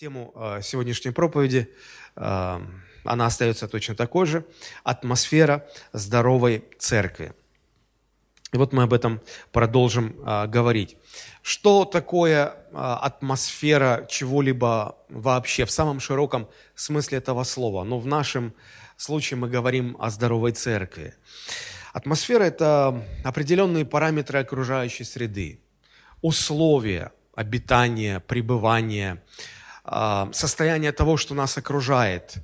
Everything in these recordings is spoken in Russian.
тему э, сегодняшней проповеди. Э, она остается точно такой же. Атмосфера здоровой церкви. И вот мы об этом продолжим э, говорить. Что такое атмосфера чего-либо вообще в самом широком смысле этого слова? Но в нашем случае мы говорим о здоровой церкви. Атмосфера – это определенные параметры окружающей среды, условия обитания, пребывания, состояние того, что нас окружает,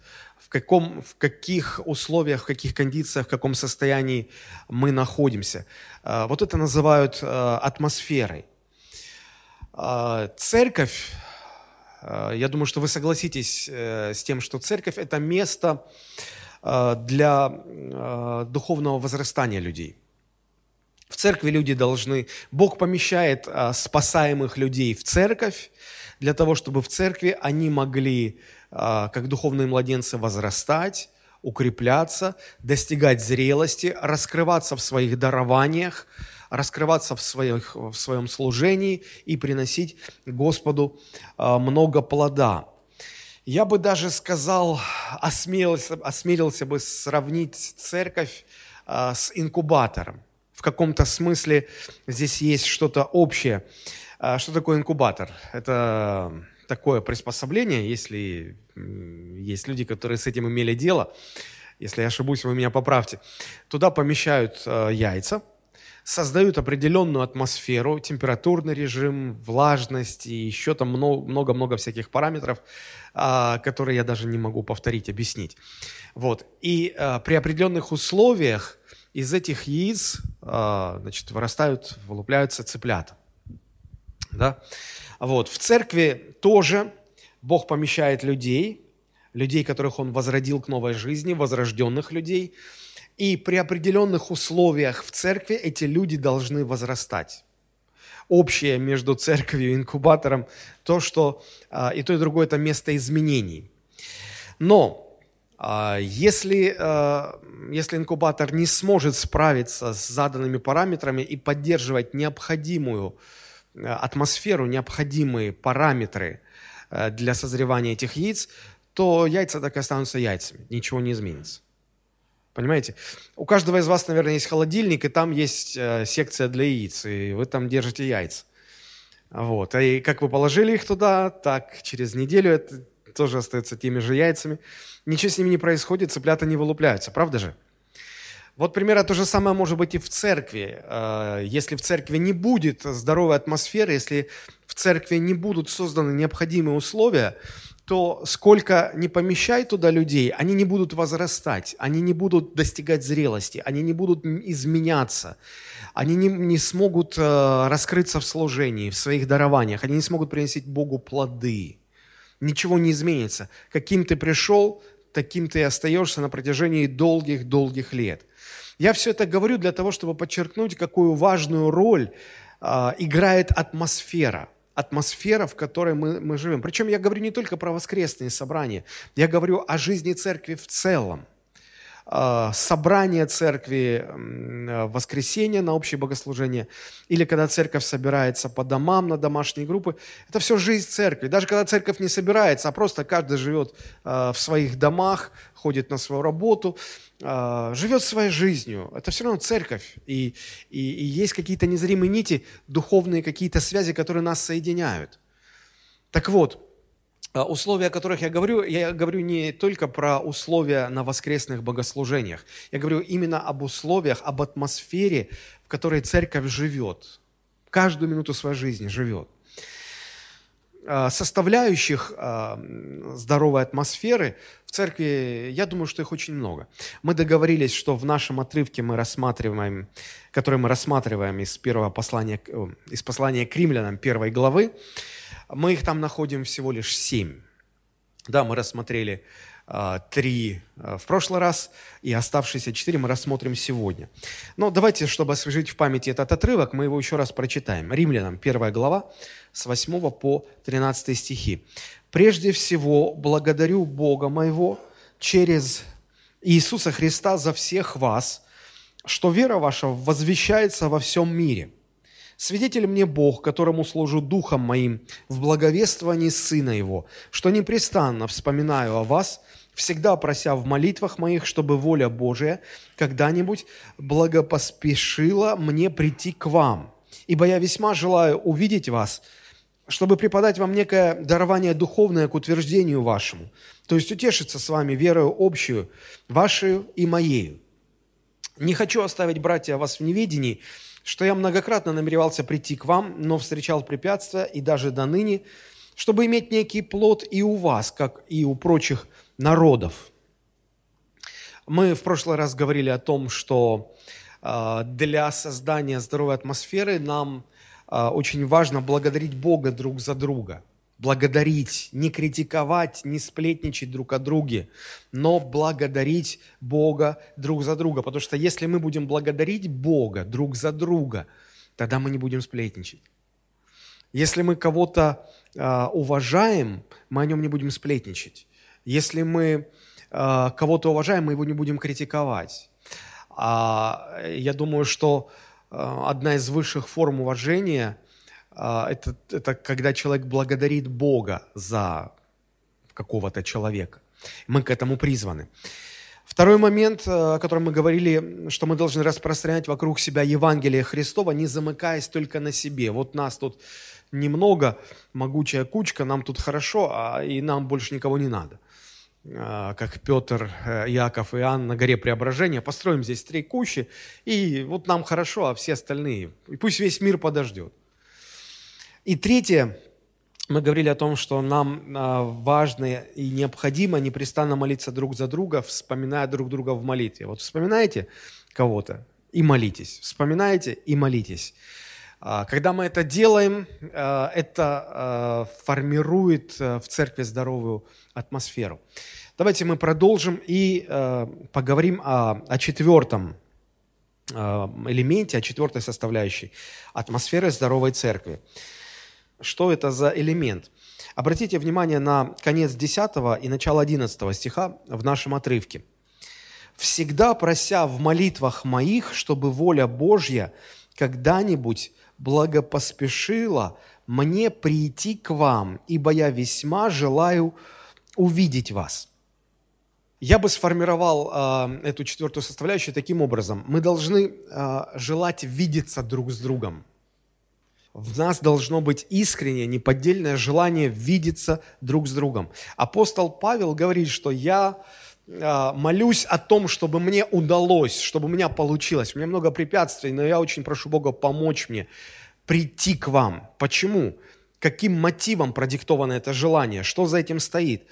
в, каком, в каких условиях, в каких кондициях, в каком состоянии мы находимся. А, вот это называют а, атмосферой. Церковь, я думаю, что вы согласитесь э, с тем, что церковь – это место для духовного возрастания людей. В церкви люди должны, Бог помещает спасаемых людей в церковь, для того, чтобы в церкви они могли, а, как духовные младенцы, возрастать, укрепляться, достигать зрелости, раскрываться в своих дарованиях, раскрываться в, своих, в своем служении и приносить Господу а, много плода. Я бы даже сказал, осмелился, осмелился бы сравнить церковь а, с инкубатором. В каком-то смысле здесь есть что-то общее. А что такое инкубатор? Это такое приспособление, если есть люди, которые с этим имели дело, если я ошибусь, вы меня поправьте. Туда помещают э, яйца, создают определенную атмосферу, температурный режим, влажность и еще там много-много всяких параметров, э, которые я даже не могу повторить, объяснить. Вот. И э, при определенных условиях из этих яиц э, значит, вырастают, вылупляются цыплята. Да? Вот. В церкви тоже Бог помещает людей, людей, которых Он возродил к новой жизни, возрожденных людей. И при определенных условиях в церкви эти люди должны возрастать. Общее между церковью и инкубатором то, что а, и то, и другое – это место изменений. Но а, если, а, если инкубатор не сможет справиться с заданными параметрами и поддерживать необходимую атмосферу, необходимые параметры э, для созревания этих яиц, то яйца так и останутся яйцами, ничего не изменится. Понимаете? У каждого из вас, наверное, есть холодильник, и там есть э, секция для яиц, и вы там держите яйца. Вот. И как вы положили их туда, так через неделю это тоже остается теми же яйцами. Ничего с ними не происходит, цыплята не вылупляются, правда же? Вот примерно то же самое может быть и в церкви. Э, если в церкви не будет здоровой атмосферы, если в церкви не будут созданы необходимые условия, то сколько не помещай туда людей, они не будут возрастать, они не будут достигать зрелости, они не будут изменяться, они не, не смогут э, раскрыться в служении, в своих дарованиях, они не смогут приносить Богу плоды. Ничего не изменится. Каким ты пришел, таким ты и остаешься на протяжении долгих-долгих лет – я все это говорю для того, чтобы подчеркнуть, какую важную роль э, играет атмосфера. Атмосфера, в которой мы, мы живем. Причем я говорю не только про воскресные собрания, я говорю о жизни церкви в целом. Э, собрание церкви в воскресенье на общее богослужение, или когда церковь собирается по домам на домашние группы, это все жизнь церкви. Даже когда церковь не собирается, а просто каждый живет э, в своих домах, ходит на свою работу, а, живет своей жизнью. Это все равно церковь. И, и, и есть какие-то незримые нити, духовные какие-то связи, которые нас соединяют. Так вот, а, условия, о которых я говорю, я говорю не только про условия на воскресных богослужениях. Я говорю именно об условиях, об атмосфере, в которой церковь живет. Каждую минуту своей жизни живет. А, составляющих здоровой атмосферы в церкви, я думаю, что их очень много. Мы договорились, что в нашем отрывке мы рассматриваем, который мы рассматриваем из первого послания, из послания к римлянам первой главы, мы их там находим всего лишь семь. Да, мы рассмотрели а, три а, в прошлый раз, и оставшиеся четыре мы рассмотрим сегодня. Но давайте, чтобы освежить в памяти этот отрывок, мы его еще раз прочитаем. Римлянам, первая глава, с 8 по 13 стихи. Прежде всего, благодарю Бога моего через Иисуса Христа за всех вас, что вера ваша возвещается во всем мире. Свидетель мне Бог, которому служу духом моим в благовествовании Сына Его, что непрестанно вспоминаю о вас, всегда прося в молитвах моих, чтобы воля Божия когда-нибудь благопоспешила мне прийти к вам. Ибо я весьма желаю увидеть вас, чтобы преподать вам некое дарование духовное к утверждению вашему, то есть утешиться с вами верою общую, вашей и моею. Не хочу оставить, братья, вас в неведении, что я многократно намеревался прийти к вам, но встречал препятствия и даже до ныне, чтобы иметь некий плод и у вас, как и у прочих народов. Мы в прошлый раз говорили о том, что а, для создания здоровой атмосферы нам а, очень важно благодарить Бога друг за друга – благодарить, не критиковать, не сплетничать друг о друге, но благодарить Бога друг за друга. Потому что если мы будем благодарить Бога друг за друга, тогда мы не будем сплетничать. Если мы кого-то э, уважаем, мы о нем не будем сплетничать. Если мы э, кого-то уважаем, мы его не будем критиковать. А, я думаю, что э, одна из высших форм уважения – это, это когда человек благодарит Бога за какого-то человека. Мы к этому призваны. Второй момент, э, о котором мы говорили, что мы должны распространять вокруг себя Евангелие Христова, не замыкаясь только на себе. Вот нас тут немного, могучая кучка, нам тут хорошо, а и нам больше никого не надо. А, как Петр, э, Яков и Иоанн на горе Преображения, построим здесь три кучи, и вот нам хорошо, а все остальные, и пусть весь мир подождет. И третье, мы говорили о том, что нам а, важно и необходимо непрестанно молиться друг за друга, вспоминая друг друга в молитве. Вот вспоминаете кого-то и молитесь, вспоминаете и молитесь. А, когда мы это делаем, а, это формирует в церкви здоровую атмосферу. Давайте мы продолжим и поговорим о, о четвертом элементе, о четвертой составляющей атмосферы здоровой церкви. Что это за элемент? Обратите внимание на конец 10 и начало 11 стиха в нашем отрывке. «Всегда прося в молитвах моих, чтобы воля Божья когда-нибудь благопоспешила мне прийти к вам, ибо я весьма желаю увидеть вас». Я бы сформировал э, эту четвертую составляющую таким образом. Мы должны э, желать видеться друг с другом – в нас должно быть искреннее, неподдельное желание видеться друг с другом. Апостол Павел говорит, что я а, молюсь о том, чтобы мне удалось, чтобы у меня получилось. У меня много препятствий, но я очень прошу Бога помочь мне прийти к вам. Почему? Каким мотивом продиктовано это желание? Что за этим стоит?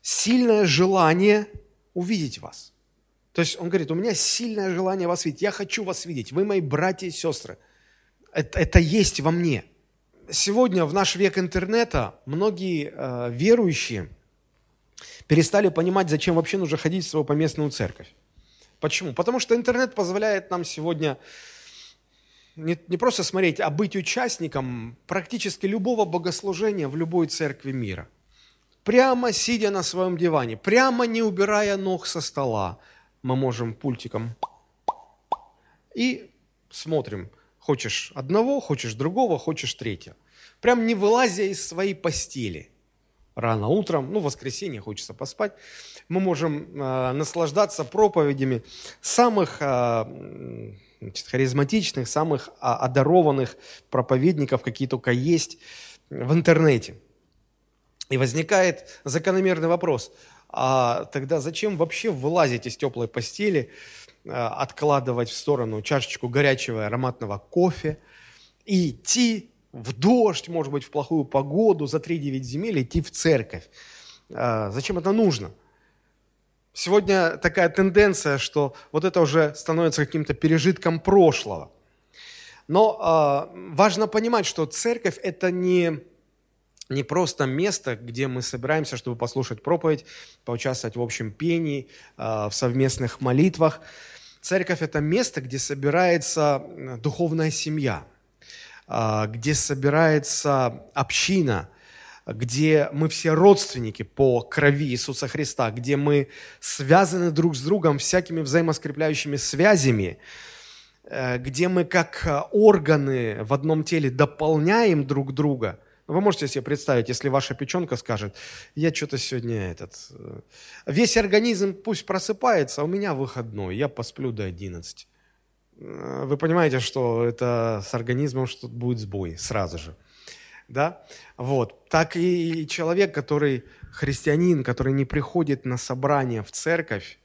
Сильное желание увидеть вас. То есть он говорит, у меня сильное желание вас видеть. Я хочу вас видеть. Вы мои братья и сестры это, это есть во мне. Сегодня, в наш век интернета, многие э, верующие перестали понимать, зачем вообще нужно ходить в свою поместную церковь. Почему? Потому что интернет позволяет нам сегодня не, не просто смотреть, а быть участником практически любого богослужения в любой церкви мира. Прямо сидя на своем диване, прямо не убирая ног со стола, мы можем пультиком и смотрим – Хочешь одного, хочешь другого, хочешь третьего. Прям не вылазя из своей постели. Рано утром, ну, в воскресенье хочется поспать, мы можем э, наслаждаться проповедями самых э, значит, харизматичных, самых э, одарованных проповедников, какие только есть в интернете. И возникает закономерный вопрос, а тогда зачем вообще вылазить из теплой постели, Э, откладывать в сторону чашечку горячего ароматного кофе и идти в дождь, может быть, в плохую погоду, за 3-9 земель идти в церковь. Э, зачем это нужно? Сегодня такая тенденция, что вот это уже становится каким-то пережитком прошлого. Но э, важно понимать, что церковь – это не, не просто место, где мы собираемся, чтобы послушать проповедь, поучаствовать в общем пении, э, в совместных молитвах – Церковь – это место, где собирается духовная семья, а, где собирается община, где мы все родственники по крови Иисуса Христа, где мы связаны друг с другом всякими взаимоскрепляющими связями, э, где мы как э, органы в одном теле дополняем друг друга. Вы можете себе представить, если ваша печенка скажет, я что-то сегодня этот... Э, весь организм пусть просыпается, а у меня выходной, я посплю до 11. Вы понимаете, что это с организмом что будет сбой сразу же. Да? Вот. Так и человек, который христианин, который не приходит на собрание в церковь,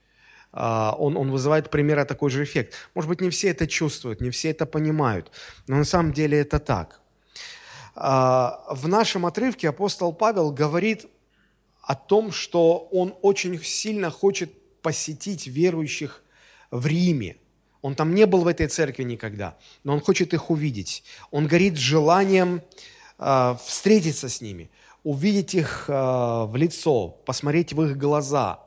а, он, он вызывает примера такой же эффект. Может быть, не все это чувствуют, не все это понимают, но на самом деле это так. А, в нашем отрывке апостол Павел говорит о том, что он очень сильно хочет посетить верующих в Риме. Он там не был в этой церкви никогда, но он хочет их увидеть. Он горит желанием а, встретиться с ними, увидеть их в лицо, посмотреть в их глаза –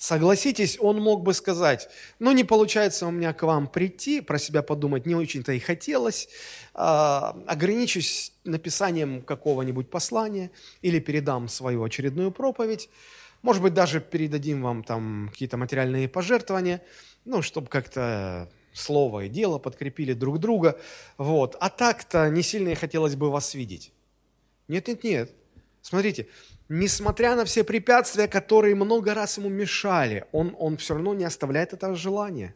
Согласитесь, он мог бы сказать, ну не получается у меня к вам прийти, про себя подумать не очень-то и хотелось, а, ограничусь написанием какого-нибудь послания или передам свою очередную проповедь, может быть, даже передадим вам там какие-то материальные пожертвования, ну, чтобы как-то слово и дело подкрепили друг друга. Вот. А так-то не сильно и хотелось бы вас видеть. Нет, нет, нет. Смотрите, несмотря на все препятствия, которые много раз ему мешали, он, он все равно не оставляет этого желания.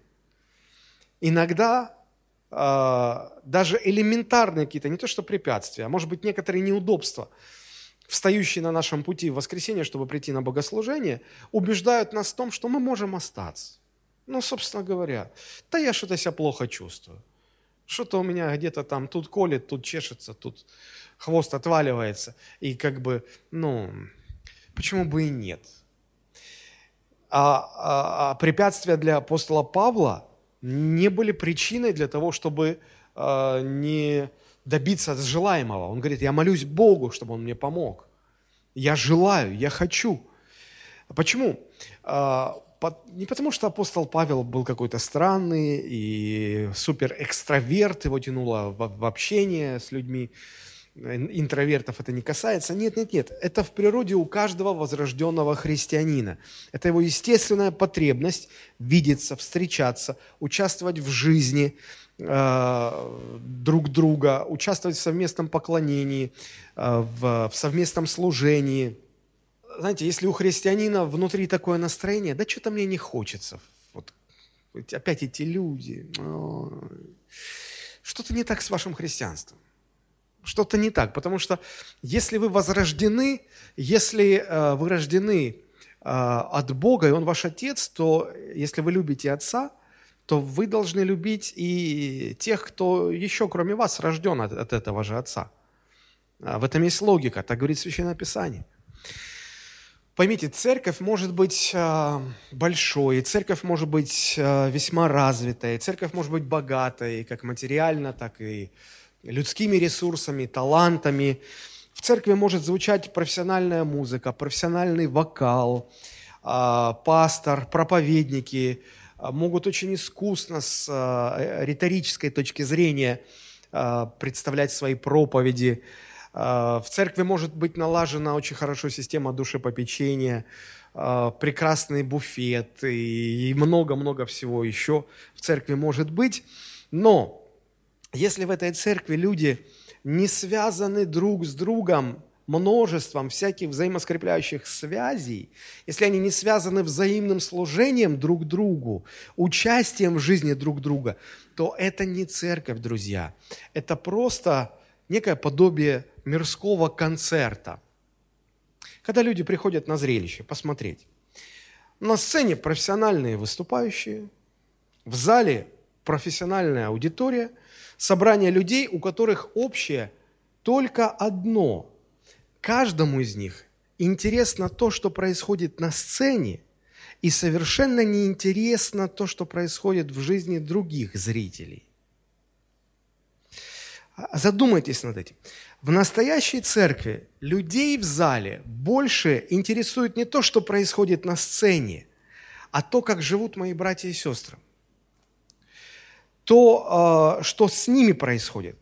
Иногда э, даже элементарные какие-то, не то что препятствия, а может быть некоторые неудобства, встающие на нашем пути в воскресенье, чтобы прийти на богослужение, убеждают нас в том, что мы можем остаться. Ну, собственно говоря, да я что-то себя плохо чувствую. Что-то у меня где-то там тут колет, тут чешется, тут хвост отваливается, и как бы, ну, почему бы и нет? А, а, а препятствия для апостола Павла не были причиной для того, чтобы а, не добиться желаемого. Он говорит, я молюсь Богу, чтобы Он мне помог. Я желаю, я хочу. Почему? А, не потому, что апостол Павел был какой-то странный и супер экстраверт, его тянуло в, общение с людьми, интровертов это не касается. Нет, нет, нет. Это в природе у каждого возрожденного христианина. Это его естественная потребность видеться, встречаться, участвовать в жизни э, друг друга, участвовать в совместном поклонении, э, в, в совместном служении. Знаете, если у христианина внутри такое настроение, да что-то мне не хочется. Вот опять эти люди. Что-то не так с вашим христианством что-то не так, потому что если вы возрождены, если э, вы рождены э, от Бога, и Он ваш Отец, то если вы любите Отца, то вы должны любить и тех, кто еще кроме вас рожден от, от этого же Отца. А в этом есть логика, так говорит Священное Писание. Поймите, церковь может быть э, большой, церковь может быть э, весьма развитой, церковь может быть богатой, как материально, так и людскими ресурсами, талантами. В церкви может звучать профессиональная музыка, профессиональный вокал, а, пастор, проповедники а, могут очень искусно с а, риторической точки зрения представлять свои проповеди. В церкви может быть налажена очень хорошо система душепопечения, прекрасный буфет и много-много всего еще в церкви может быть. Но если в этой церкви люди не связаны друг с другом множеством всяких взаимоскрепляющих связей, если они не связаны взаимным служением друг другу, участием в жизни друг друга, то это не церковь, друзья. Это просто некое подобие мирского концерта. Когда люди приходят на зрелище посмотреть, на сцене профессиональные выступающие, в зале профессиональная аудитория – собрание людей, у которых общее только одно. Каждому из них интересно то, что происходит на сцене, и совершенно неинтересно то, что происходит в жизни других зрителей. Задумайтесь над этим. В настоящей церкви людей в зале больше интересует не то, что происходит на сцене, а то, как живут мои братья и сестры то, а, что с ними происходит.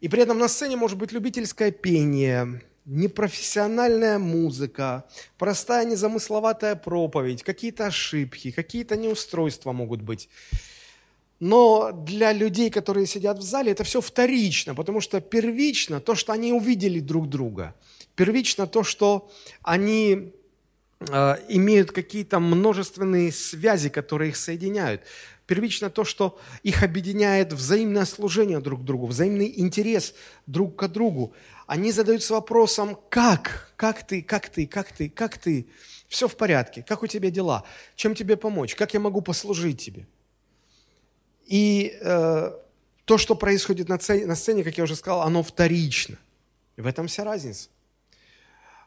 И при этом на сцене может быть любительское пение, непрофессиональная музыка, простая незамысловатая проповедь, какие-то ошибки, какие-то неустройства могут быть. Но для людей, которые сидят в зале, это все вторично, потому что первично то, что они увидели друг друга. Первично то, что они э, имеют какие-то множественные связи, которые их соединяют. Первично то, что их объединяет взаимное служение друг другу, взаимный интерес друг к другу. Они задаются вопросом, как? Как ты? Как ты? Как ты? Как ты? Все в порядке. Как у тебя дела? Чем тебе помочь? Как я могу послужить тебе? И э, то, что происходит на сцене, на сцене, как я уже сказал, оно вторично. В этом вся разница.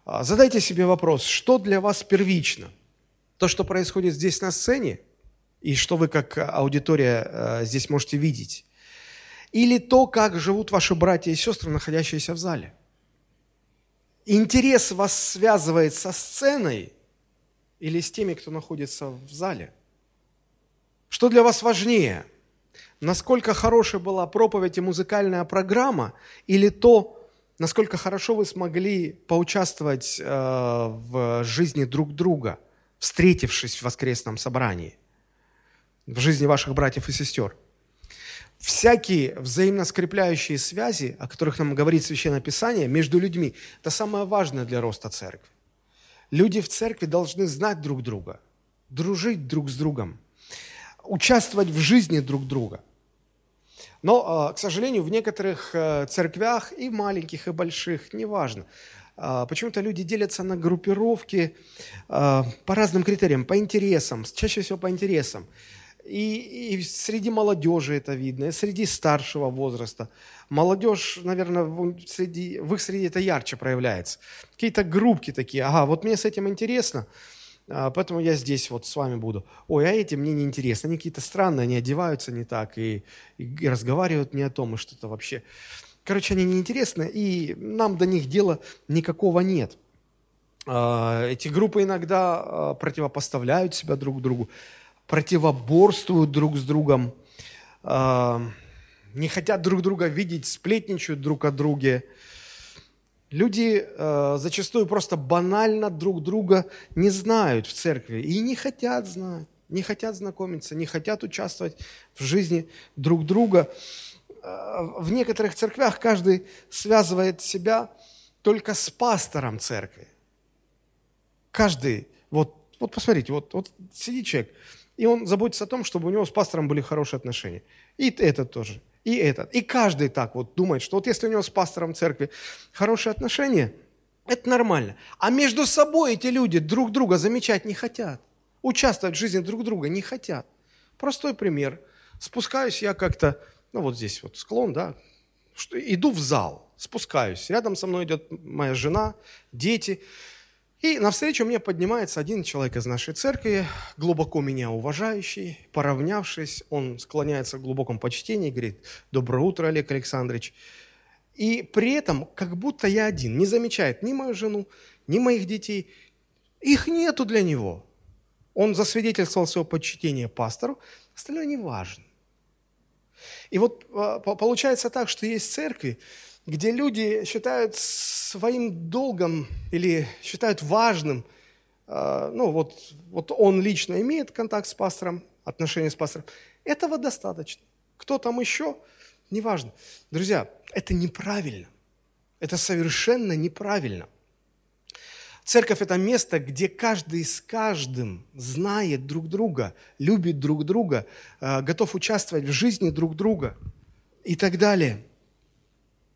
А, задайте себе вопрос, что для вас первично? То, что происходит здесь на сцене, и что вы как аудитория э, здесь можете видеть? Или то, как живут ваши братья и сестры, находящиеся в зале? Интерес вас связывает со сценой или с теми, кто находится в зале? Что для вас важнее? Насколько хорошая была проповедь и музыкальная программа или то, насколько хорошо вы смогли поучаствовать э, в жизни друг друга, встретившись в воскресном собрании, в жизни ваших братьев и сестер. Всякие взаимно скрепляющие связи, о которых нам говорит Священное Писание, между людьми, это самое важное для роста церкви. Люди в церкви должны знать друг друга, дружить друг с другом, участвовать в жизни друг друга – но, а, к сожалению, в некоторых э, церквях, и маленьких, и больших, неважно, а, почему-то люди делятся на группировки а, по разным критериям, по интересам, чаще всего по интересам. И, и среди молодежи это видно, и среди старшего возраста. Молодежь, наверное, в, среди, в их среде это ярче проявляется. Какие-то группки такие, ага, вот мне с этим интересно, поэтому я здесь вот с вами буду. Ой, а эти мне не интересно, они какие-то странные, они одеваются не так и, и разговаривают не о том, и что-то вообще. Короче, они неинтересны, и нам до них дела никакого нет. А, эти группы иногда а, противопоставляют себя друг другу, противоборствуют друг с другом, не хотят друг друга видеть, сплетничают друг о друге. Люди э, зачастую просто банально друг друга не знают в церкви и не хотят знать, не хотят знакомиться, не хотят участвовать в жизни друг друга. Э, в некоторых церквях каждый связывает себя только с пастором церкви. Каждый, вот, вот посмотрите, вот, вот сидит человек, и он заботится о том, чтобы у него с пастором были хорошие отношения. И этот тоже – и этот. И каждый так вот думает, что вот если у него с пастором церкви хорошие отношения, это нормально. А между собой эти люди друг друга замечать не хотят. Участвовать в жизни друг друга не хотят. Простой пример. Спускаюсь я как-то, ну вот здесь вот склон, да, иду в зал, спускаюсь. Рядом со мной идет моя жена, дети. И навстречу мне поднимается один человек из нашей церкви, глубоко меня уважающий, поравнявшись, он склоняется в глубоком почтении, говорит, «Доброе утро, Олег Александрович». И при этом, как будто я один, не замечает ни мою жену, ни моих детей. Их нету для него. Он засвидетельствовал свое почтение пастору, остальное не важно. И вот а, получается так, что есть церкви, где люди считают своим долгом или считают важным, э, ну вот, вот он лично имеет контакт с пастором, отношения с пастором, этого достаточно. Кто там еще, неважно. Друзья, это неправильно. Это совершенно неправильно. Церковь – это место, где каждый с каждым знает друг друга, любит друг друга, э, готов участвовать в жизни друг друга и так далее –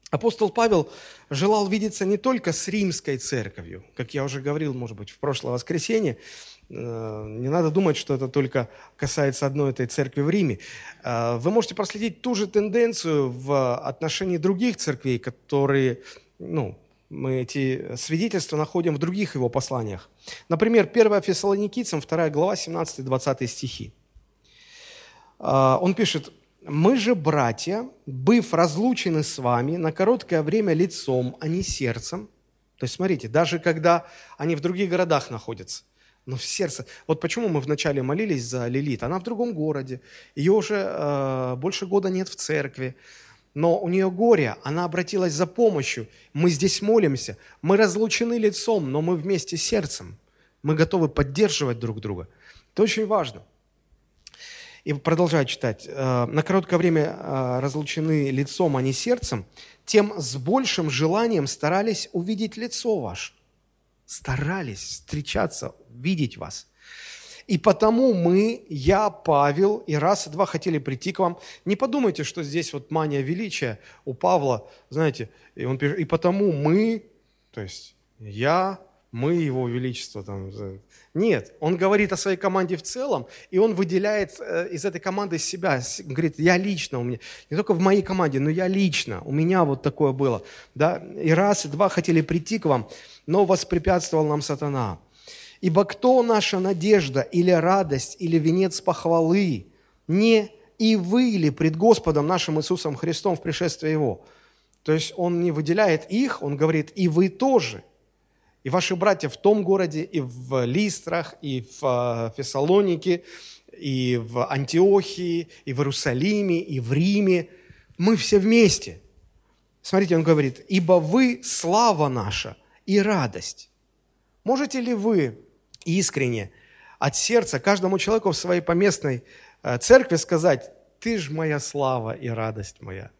Апостол Павел желал видеться не только с римской церковью, как я уже говорил, может быть, в прошлое воскресенье. Э, не надо думать, что это только касается одной этой церкви в Риме. Э, вы можете проследить ту же тенденцию в отношении других церквей, которые, ну, мы эти свидетельства находим в других его посланиях. Например, 1 Фессалоникийцам, 2 глава, 17-20 стихи. Э, он пишет, мы же, братья, быв разлучены с вами на короткое время лицом, а не сердцем. То есть, смотрите, даже когда они в других городах находятся, но в сердце. Вот почему мы вначале молились за Лилит. Она в другом городе, ее уже э, больше года нет в церкви. Но у нее горе, она обратилась за помощью. Мы здесь молимся, мы разлучены лицом, но мы вместе сердцем. Мы готовы поддерживать друг друга. Это очень важно. И продолжаю читать. «Э, «На короткое время э, разлучены лицом, а не сердцем, тем с большим желанием старались увидеть лицо ваше». Старались встречаться, видеть вас. И потому мы, я, Павел, и раз, и два хотели прийти к вам. Не подумайте, что здесь вот мания величия у Павла, знаете, и он пишет, и потому мы, то есть я, мы, его величество. Там. Нет, он говорит о своей команде в целом, и он выделяет э, из этой команды себя. Говорит, я лично, у меня, не только в моей команде, но я лично, у меня вот такое было. Да? И раз, и два хотели прийти к вам, но воспрепятствовал нам сатана. Ибо кто наша надежда или радость, или венец похвалы? Не и вы ли пред Господом нашим Иисусом Христом в пришествии Его? То есть он не выделяет их, он говорит, и вы тоже. И ваши братья в том городе, и в Листрах, и в э, Фессалонике, и в Антиохии, и в Иерусалиме, и в Риме. Мы все вместе. Смотрите, он говорит, ибо вы слава наша и радость. Можете ли вы искренне, от сердца каждому человеку в своей поместной э, церкви сказать, ты ж моя слава и радость моя.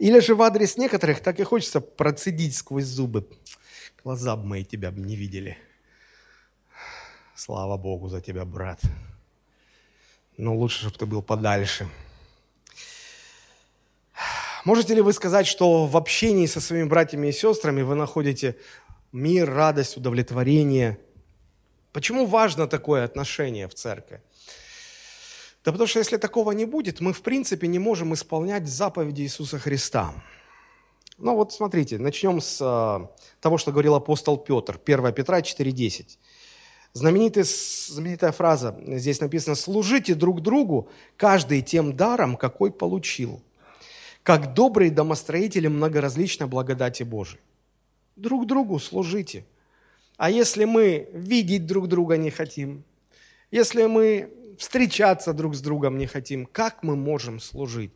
Или же в адрес некоторых так и хочется процедить сквозь зубы. Глаза бы мои тебя не видели. Слава Богу за тебя, брат. Но лучше, чтобы ты был подальше. Можете ли вы сказать, что в общении со своими братьями и сестрами вы находите мир, радость, удовлетворение. Почему важно такое отношение в церкви? Да потому что если такого не будет, мы в принципе не можем исполнять заповеди Иисуса Христа. Ну вот смотрите, начнем с э, того, что говорил апостол Петр, 1 Петра 4.10. Знаменитая, фраза, здесь написано, «Служите друг другу, каждый тем даром, какой получил, как добрые домостроители многоразличной благодати Божией». Друг другу служите. А если мы видеть друг друга не хотим, если мы встречаться друг с другом не хотим, как мы можем служить?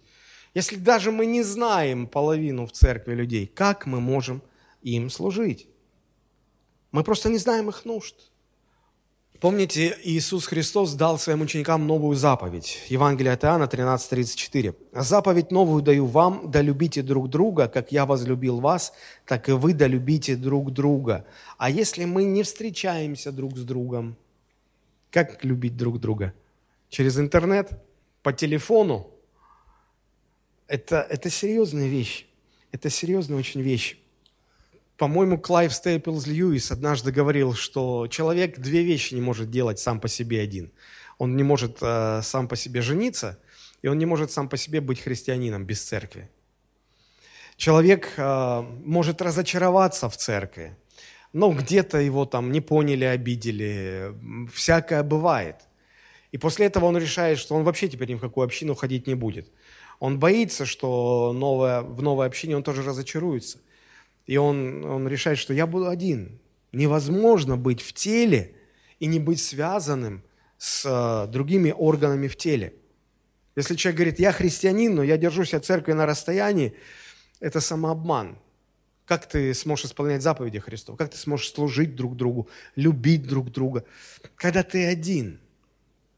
Если даже мы не знаем половину в церкви людей, как мы можем им служить? Мы просто не знаем их нужд. Помните, Иисус Христос дал своим ученикам новую заповедь. Евангелие от Иоанна 13:34. «Заповедь новую даю вам, да любите друг друга, как я возлюбил вас, так и вы да любите друг друга». А если мы не встречаемся друг с другом, как любить друг друга? Через интернет? По телефону? Это, это серьезная вещь. Это серьезная очень вещь. По-моему, Клайв Стейплз Льюис однажды говорил, что человек две вещи не может делать сам по себе один. Он не может э, сам по себе жениться, и он не может сам по себе быть христианином без церкви. Человек э, может разочароваться в церкви, но где-то его там не поняли, обидели, всякое бывает. И после этого он решает, что он вообще теперь ни в какую общину ходить не будет. Он боится, что новое, в новое общение он тоже разочаруется – и он, он решает, что я буду один. Невозможно быть в теле и не быть связанным с э, другими органами в теле. Если человек говорит, я христианин, но я держусь от церкви на расстоянии, это самообман. Как ты сможешь исполнять заповеди Христова? Как ты сможешь служить друг другу, любить друг друга, когда ты один –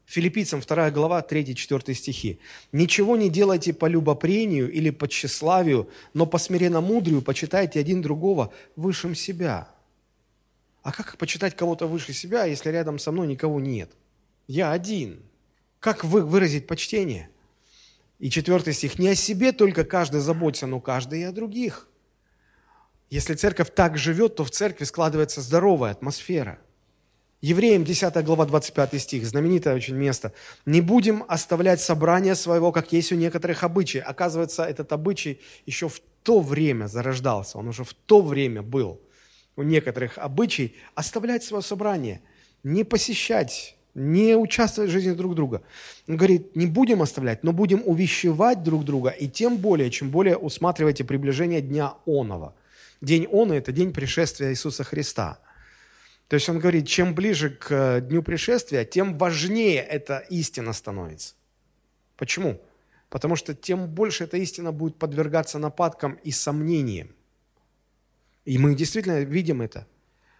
Филиппийцам 2 глава 3-4 стихи. «Ничего не делайте по любопрению или по тщеславию, но по смиренно-мудрию почитайте один другого высшим себя». А как почитать кого-то выше себя, если рядом со мной никого нет? Я один. Как вы выразить почтение? И четвертый стих. «Не о себе только каждый заботится, но каждый и о других». Если церковь так живет, то в церкви складывается здоровая атмосфера – Евреям 10 глава 25 стих, знаменитое очень место. «Не будем оставлять собрание своего, как есть у некоторых обычаев». Оказывается, этот обычай еще в то время зарождался, он уже в то время был. У некоторых обычай оставлять свое собрание, не посещать, не участвовать в жизни друг друга. Он говорит, не будем оставлять, но будем увещевать друг друга, и тем более, чем более усматривайте приближение Дня Онова. День Она – это день пришествия Иисуса Христа – то есть он говорит, чем ближе к э, дню пришествия, тем важнее эта истина становится. Почему? Потому что тем больше эта истина будет подвергаться нападкам и сомнениям. И мы действительно видим это.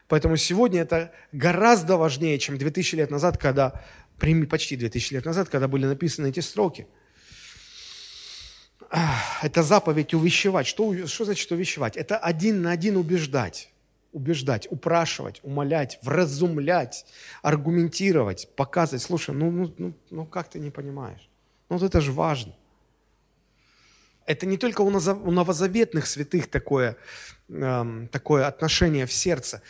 Поэтому сегодня это гораздо важнее, чем 2000 лет назад, когда, почти 2000 лет назад, когда были написаны эти строки. Это заповедь увещевать. Что, что значит увещевать? Это один на один убеждать. Убеждать, упрашивать, умолять, вразумлять, аргументировать, показывать. Слушай, ну, ну, ну, ну как ты не понимаешь? Ну вот это же важно. Это не только у новозаветных святых такое, эм, такое отношение в сердце,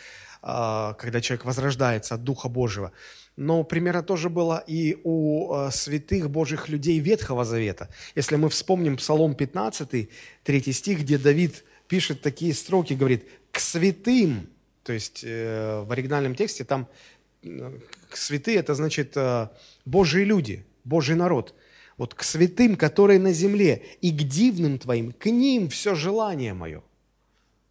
э, когда человек возрождается от Духа Божьего, но примерно тоже было и у э, святых Божьих людей Ветхого Завета. Если мы вспомним Псалом 15, 3 стих, где Давид пишет такие строки, говорит, «к святым», то есть э, в оригинальном тексте там святые, это значит Божьи люди, Божий народ – вот к святым, которые на земле, и к дивным твоим, к ним все желание мое.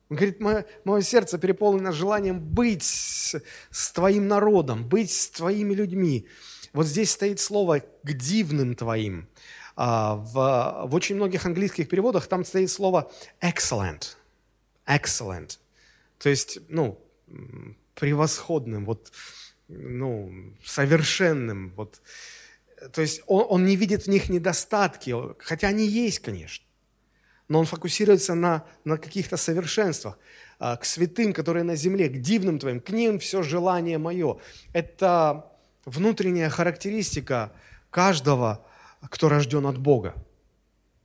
Он говорит, мое, мое сердце переполнено желанием быть с, с твоим народом, быть с твоими людьми. Вот здесь стоит слово «к дивным твоим». А, в, в очень многих английских переводах там стоит слово excellent. Excellent. То есть, ну, превосходным, вот, ну, совершенным, вот, то есть он, он не видит в них недостатки, хотя они есть, конечно. Но он фокусируется на, на каких-то совершенствах, а, к святым, которые на земле, к дивным твоим, к ним все желание мое. Это внутренняя характеристика каждого, кто рожден от Бога.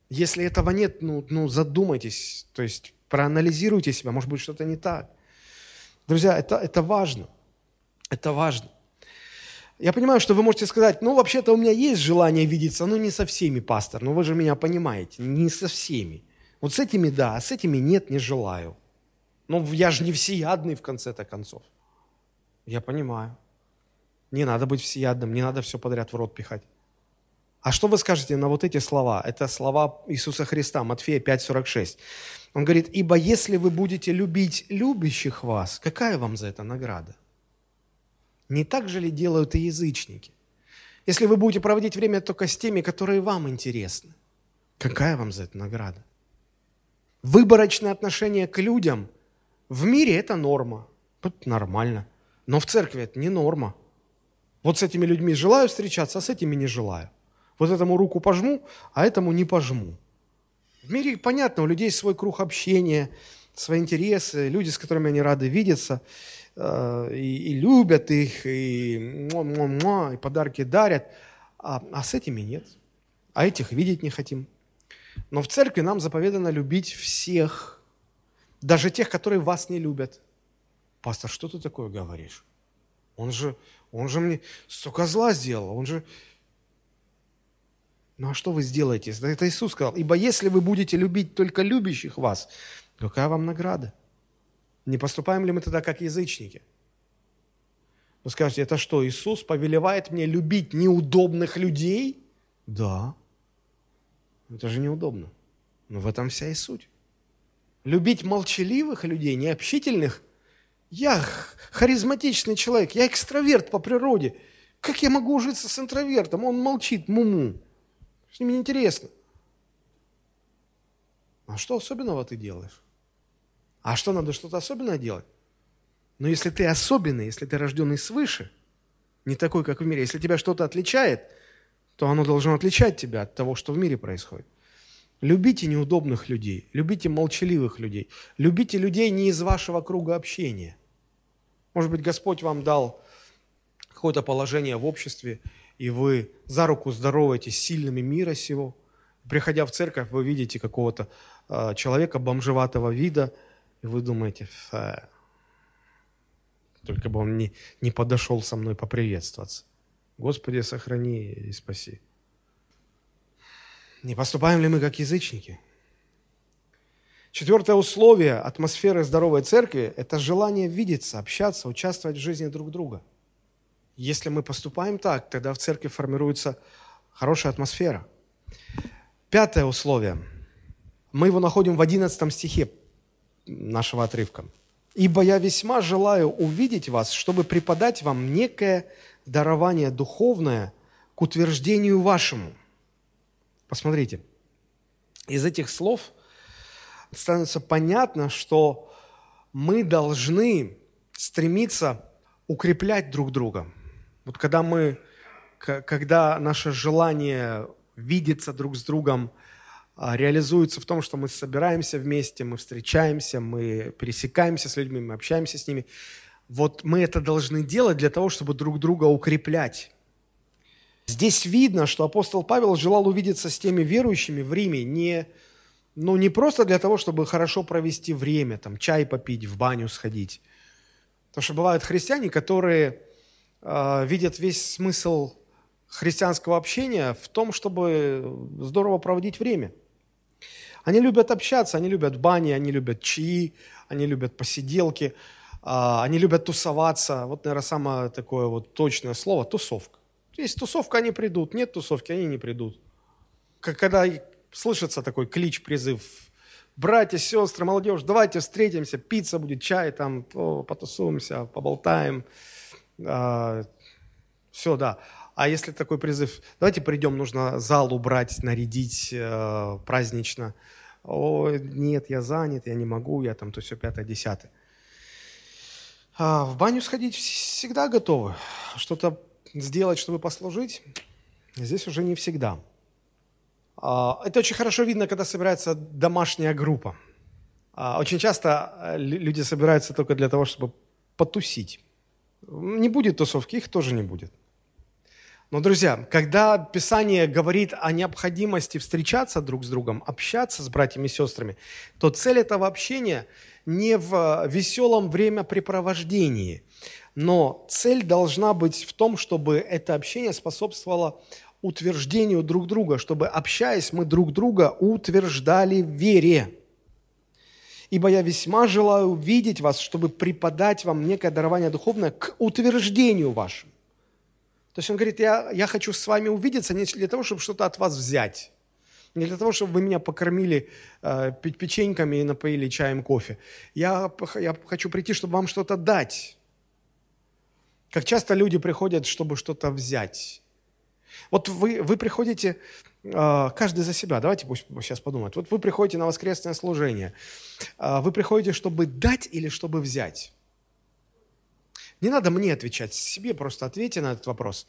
Если этого нет, ну, ну задумайтесь, то есть проанализируйте себя, может быть, что-то не так. Друзья, это, это важно. Это важно. Я понимаю, что вы можете сказать, ну, вообще-то у меня есть желание видеться, но не со всеми, пастор, но вы же меня понимаете, не со всеми. Вот с этими да, а с этими нет, не желаю. Но я же не всеядный в конце-то концов. Я понимаю. Не надо быть всеядным, не надо все подряд в рот пихать. А что вы скажете на вот эти слова? Это слова Иисуса Христа, Матфея 5,46. Он говорит, «Ибо если вы будете любить любящих вас, какая вам за это награда?» Не так же ли делают и язычники? Если вы будете проводить время только с теми, которые вам интересны, какая вам за это награда? Выборочное отношение к людям в мире – это норма. Это нормально. Но в церкви это не норма. Вот с этими людьми желаю встречаться, а с этими не желаю. Вот этому руку пожму, а этому не пожму. В мире, понятно, у людей свой круг общения, свои интересы, люди, с которыми они рады видеться – Э, и, и любят их, и, и подарки дарят, а, а с этими нет. А этих видеть не хотим. Но в церкви нам заповедано любить всех, даже тех, которые вас не любят. Пастор, что ты такое говоришь? Он же, он же мне столько зла сделал, он же... Ну а что вы сделаете? Это Иисус сказал. Ибо если вы будете любить только любящих вас, какая вам награда? Не поступаем ли мы тогда как язычники? Вы скажете, это что, Иисус повелевает мне любить неудобных людей? Да. Это же неудобно. Но в этом вся и суть. Любить молчаливых людей, необщительных. Я харизматичный человек, я экстраверт по природе. Как я могу ужиться с интровертом? Он молчит, муму. С ним неинтересно. А что особенного ты делаешь? А что, надо что-то особенное делать? Но если ты особенный, если ты рожденный свыше, не такой, как в мире, если тебя что-то отличает, то оно должно отличать тебя от того, что в мире происходит. Любите неудобных людей, любите молчаливых людей, любите людей не из вашего круга общения. Может быть, Господь вам дал какое-то положение в обществе, и вы за руку здороваетесь сильными мира сего. Приходя в церковь, вы видите какого-то э, человека бомжеватого вида – и вы думаете, только бы он не, не подошел со мной поприветствоваться. Господи, сохрани и спаси. Не поступаем ли мы как язычники? Четвертое условие атмосферы здоровой церкви – это желание видеться, общаться, участвовать в жизни друг друга. Если мы поступаем так, тогда в церкви формируется хорошая атмосфера. Пятое условие. Мы его находим в 11 стихе нашего отрывка. «Ибо я весьма желаю увидеть вас, чтобы преподать вам некое дарование духовное к утверждению вашему». Посмотрите, из этих слов становится понятно, что мы должны стремиться укреплять друг друга. Вот когда мы, когда наше желание видеться друг с другом а, реализуется в том, что мы собираемся вместе, мы встречаемся, мы пересекаемся с людьми, мы общаемся с ними. Вот мы это должны делать для того, чтобы друг друга укреплять. Здесь видно, что апостол Павел желал увидеться с теми верующими в Риме не, ну, не просто для того, чтобы хорошо провести время, там, чай попить, в баню сходить. Потому что бывают христиане, которые э, видят весь смысл христианского общения в том, чтобы здорово проводить время. Они любят общаться, они любят бани, они любят чаи, они любят посиделки, а, они любят тусоваться. Вот, наверное, самое такое вот точное слово – тусовка. Есть тусовка, они придут, нет тусовки, они не придут. Когда слышится такой клич, призыв, братья, сестры, молодежь, давайте встретимся, пицца будет, чай, там, потусуемся, поболтаем. А, все, да. А если такой призыв, давайте придем, нужно зал убрать, нарядить э, празднично. О, нет, я занят, я не могу, я там то все пятое, десятое. А в баню сходить всегда готовы. Что-то сделать, чтобы послужить, здесь уже не всегда. А, это очень хорошо видно, когда собирается домашняя группа. А, очень часто э, люди собираются только для того, чтобы потусить. Не будет тусовки, их тоже не будет. Но, друзья, когда Писание говорит о необходимости встречаться друг с другом, общаться с братьями и сестрами, то цель этого общения не в веселом времяпрепровождении, но цель должна быть в том, чтобы это общение способствовало утверждению друг друга, чтобы, общаясь, мы друг друга утверждали в вере. Ибо я весьма желаю видеть вас, чтобы преподать вам некое дарование духовное к утверждению вашему. То есть он говорит, я, я хочу с вами увидеться не для того, чтобы что-то от вас взять, не для того, чтобы вы меня покормили э, печеньками и напоили чаем, кофе. Я, я хочу прийти, чтобы вам что-то дать. Как часто люди приходят, чтобы что-то взять. Вот вы, вы приходите, каждый за себя, давайте пусть сейчас подумают. Вот вы приходите на воскресное служение. Э, вы приходите, чтобы дать или чтобы взять? Не надо мне отвечать, себе просто ответьте на этот вопрос.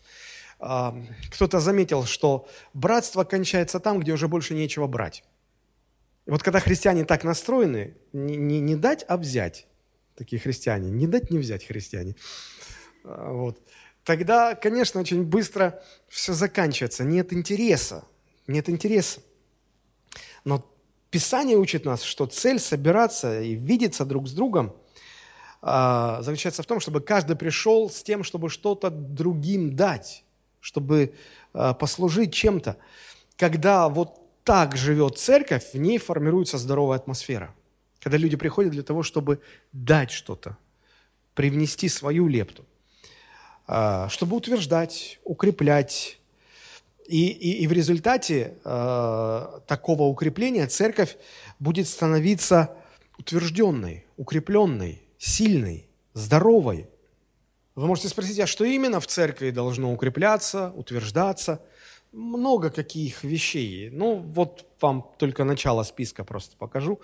А, кто-то заметил, что братство кончается там, где уже больше нечего брать. Вот когда христиане так настроены, не, не, не дать, а взять, такие христиане, не дать, не взять христиане, а, вот, тогда, конечно, очень быстро все заканчивается. Нет интереса, нет интереса. Но Писание учит нас, что цель собираться и видеться друг с другом – а, заключается в том, чтобы каждый пришел с тем, чтобы что-то другим дать, чтобы а, послужить чем-то. Когда вот так живет церковь, в ней формируется здоровая атмосфера. Когда люди приходят для того, чтобы дать что-то, привнести свою лепту, а, чтобы утверждать, укреплять. И, и, и в результате э, такого укрепления церковь будет становиться утвержденной, укрепленной, сильной, здоровой. Вы можете спросить, а что именно в церкви должно укрепляться, утверждаться? Много каких вещей. Ну, вот вам только начало списка просто покажу.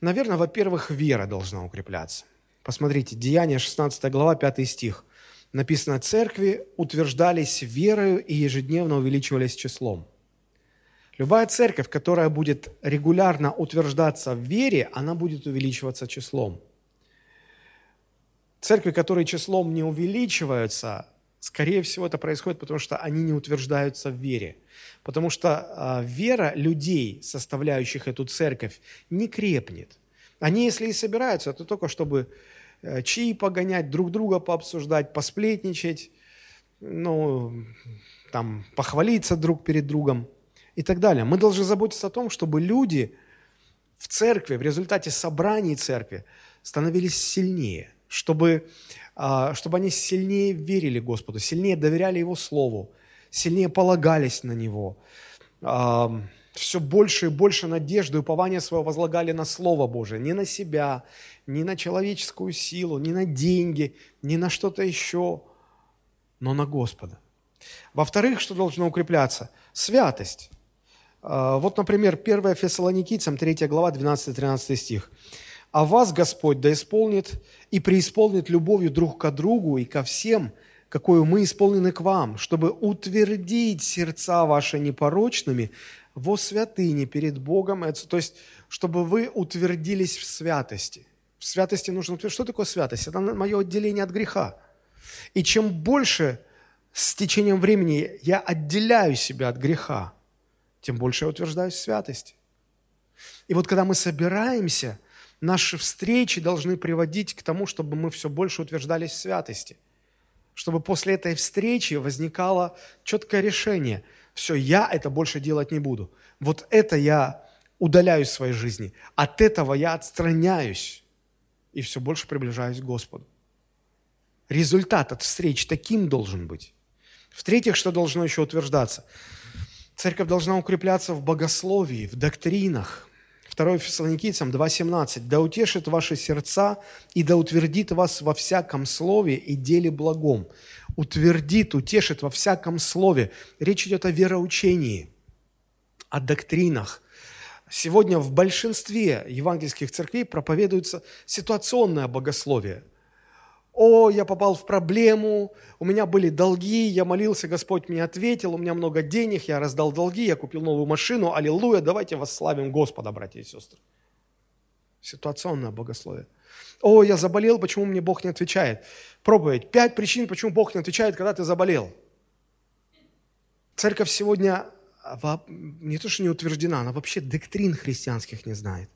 Наверное, во-первых, вера должна укрепляться. Посмотрите, Деяние 16 глава, 5 стих. Написано, церкви утверждались верою и ежедневно увеличивались числом. Любая церковь, которая будет регулярно утверждаться в вере, она будет увеличиваться числом – Церкви, которые числом не увеличиваются, скорее всего, это происходит, потому что они не утверждаются в вере. Потому что э, вера людей, составляющих эту церковь, не крепнет. Они, если и собираются, то только чтобы чаи погонять, друг друга пообсуждать, посплетничать, ну, там, похвалиться друг перед другом и так далее. Мы должны заботиться о том, чтобы люди в церкви, в результате собраний церкви становились сильнее – чтобы, а, чтобы они сильнее верили Господу, сильнее доверяли Его Слову, сильнее полагались на Него, все больше и больше надежды и упования своего возлагали на Слово Божие, не на себя, не на человеческую силу, не на деньги, не на что-то еще, но на Господа. Во-вторых, что должно укрепляться? Святость. А, вот, например, 1 Фессалоникийцам, 3 глава, 12-13 стих. А вас Господь да исполнит и преисполнит любовью друг к другу и ко всем, какую мы исполнены к вам, чтобы утвердить сердца ваши непорочными во святыне перед Богом. То есть, чтобы вы утвердились в святости. В святости нужно утвердить. Что такое святость? Это мое отделение от греха. И чем больше с течением времени я отделяю себя от греха, тем больше я утверждаюсь в святости. И вот когда мы собираемся, наши встречи должны приводить к тому, чтобы мы все больше утверждались в святости. Чтобы после этой встречи возникало четкое решение. Все, я это больше делать не буду. Вот это я удаляюсь в своей жизни. От этого я отстраняюсь и все больше приближаюсь к Господу. Результат от встреч таким должен быть. В-третьих, что должно еще утверждаться? Церковь должна укрепляться в богословии, в доктринах. 2 Фессалоникийцам 2.17. «Да утешит ваши сердца и да утвердит вас во всяком слове и деле благом». Утвердит, утешит во всяком слове. Речь идет о вероучении, о доктринах. Сегодня в большинстве евангельских церквей проповедуется ситуационное богословие. О, я попал в проблему, у меня были долги, я молился, Господь мне ответил, у меня много денег, я раздал долги, я купил новую машину, аллилуйя, давайте восславим Господа, братья и сестры. Ситуационное богословие. О, я заболел, почему мне Бог не отвечает? Проповедь. Пять причин, почему Бог не отвечает, когда ты заболел. Церковь сегодня не то, что не утверждена, она вообще доктрин христианских не знает.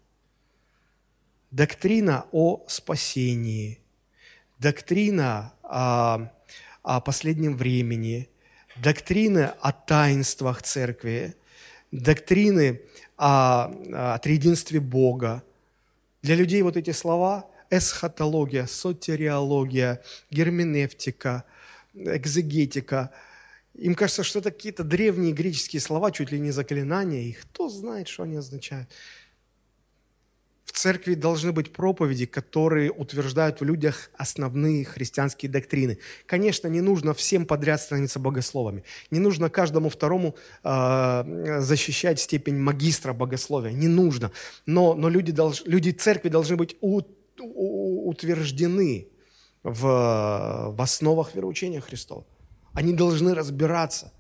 Доктрина о спасении – доктрина о, о последнем времени, доктрины о таинствах церкви, доктрины о, о триединстве Бога. Для людей вот эти слова – эсхатология, сотериология, герменевтика, экзегетика – им кажется, что это какие-то древние греческие слова, чуть ли не заклинания, и кто знает, что они означают церкви должны быть проповеди, которые утверждают в людях основные христианские доктрины. Конечно, не нужно всем подряд становиться богословами. Не нужно каждому второму э, защищать степень магистра богословия. Не нужно. Но, но люди, долж, люди церкви должны быть у, у, утверждены в, в основах вероучения Христова. Они должны разбираться.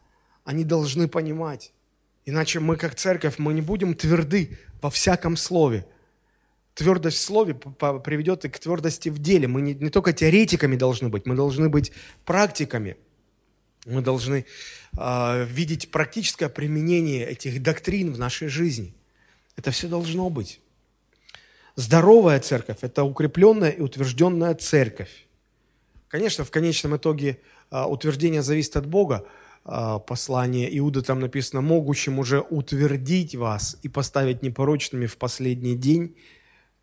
Они должны понимать. Иначе мы, как церковь, мы не будем тверды во всяком слове – твердость в слове приведет и к твердости в деле. Мы не, не только теоретиками должны быть, мы должны быть практиками. Мы должны э, видеть практическое применение этих доктрин в нашей жизни. Это все должно быть. Здоровая церковь – это укрепленная и утвержденная церковь. Конечно, в конечном итоге э, утверждение зависит от Бога. Э, послание Иуда там написано, могущим уже утвердить вас и поставить непорочными в последний день –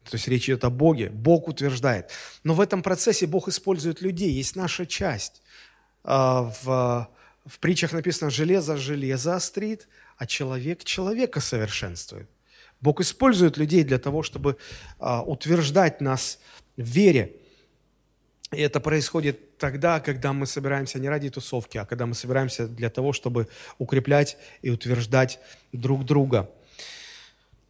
то есть речь идет о Боге. Бог утверждает. Но в этом процессе Бог использует людей. Есть наша часть. А, в, в притчах написано, железо железо острит, а человек человека совершенствует. Бог использует людей для того, чтобы а, утверждать нас в вере. И это происходит тогда, когда мы собираемся не ради тусовки, а когда мы собираемся для того, чтобы укреплять и утверждать друг друга.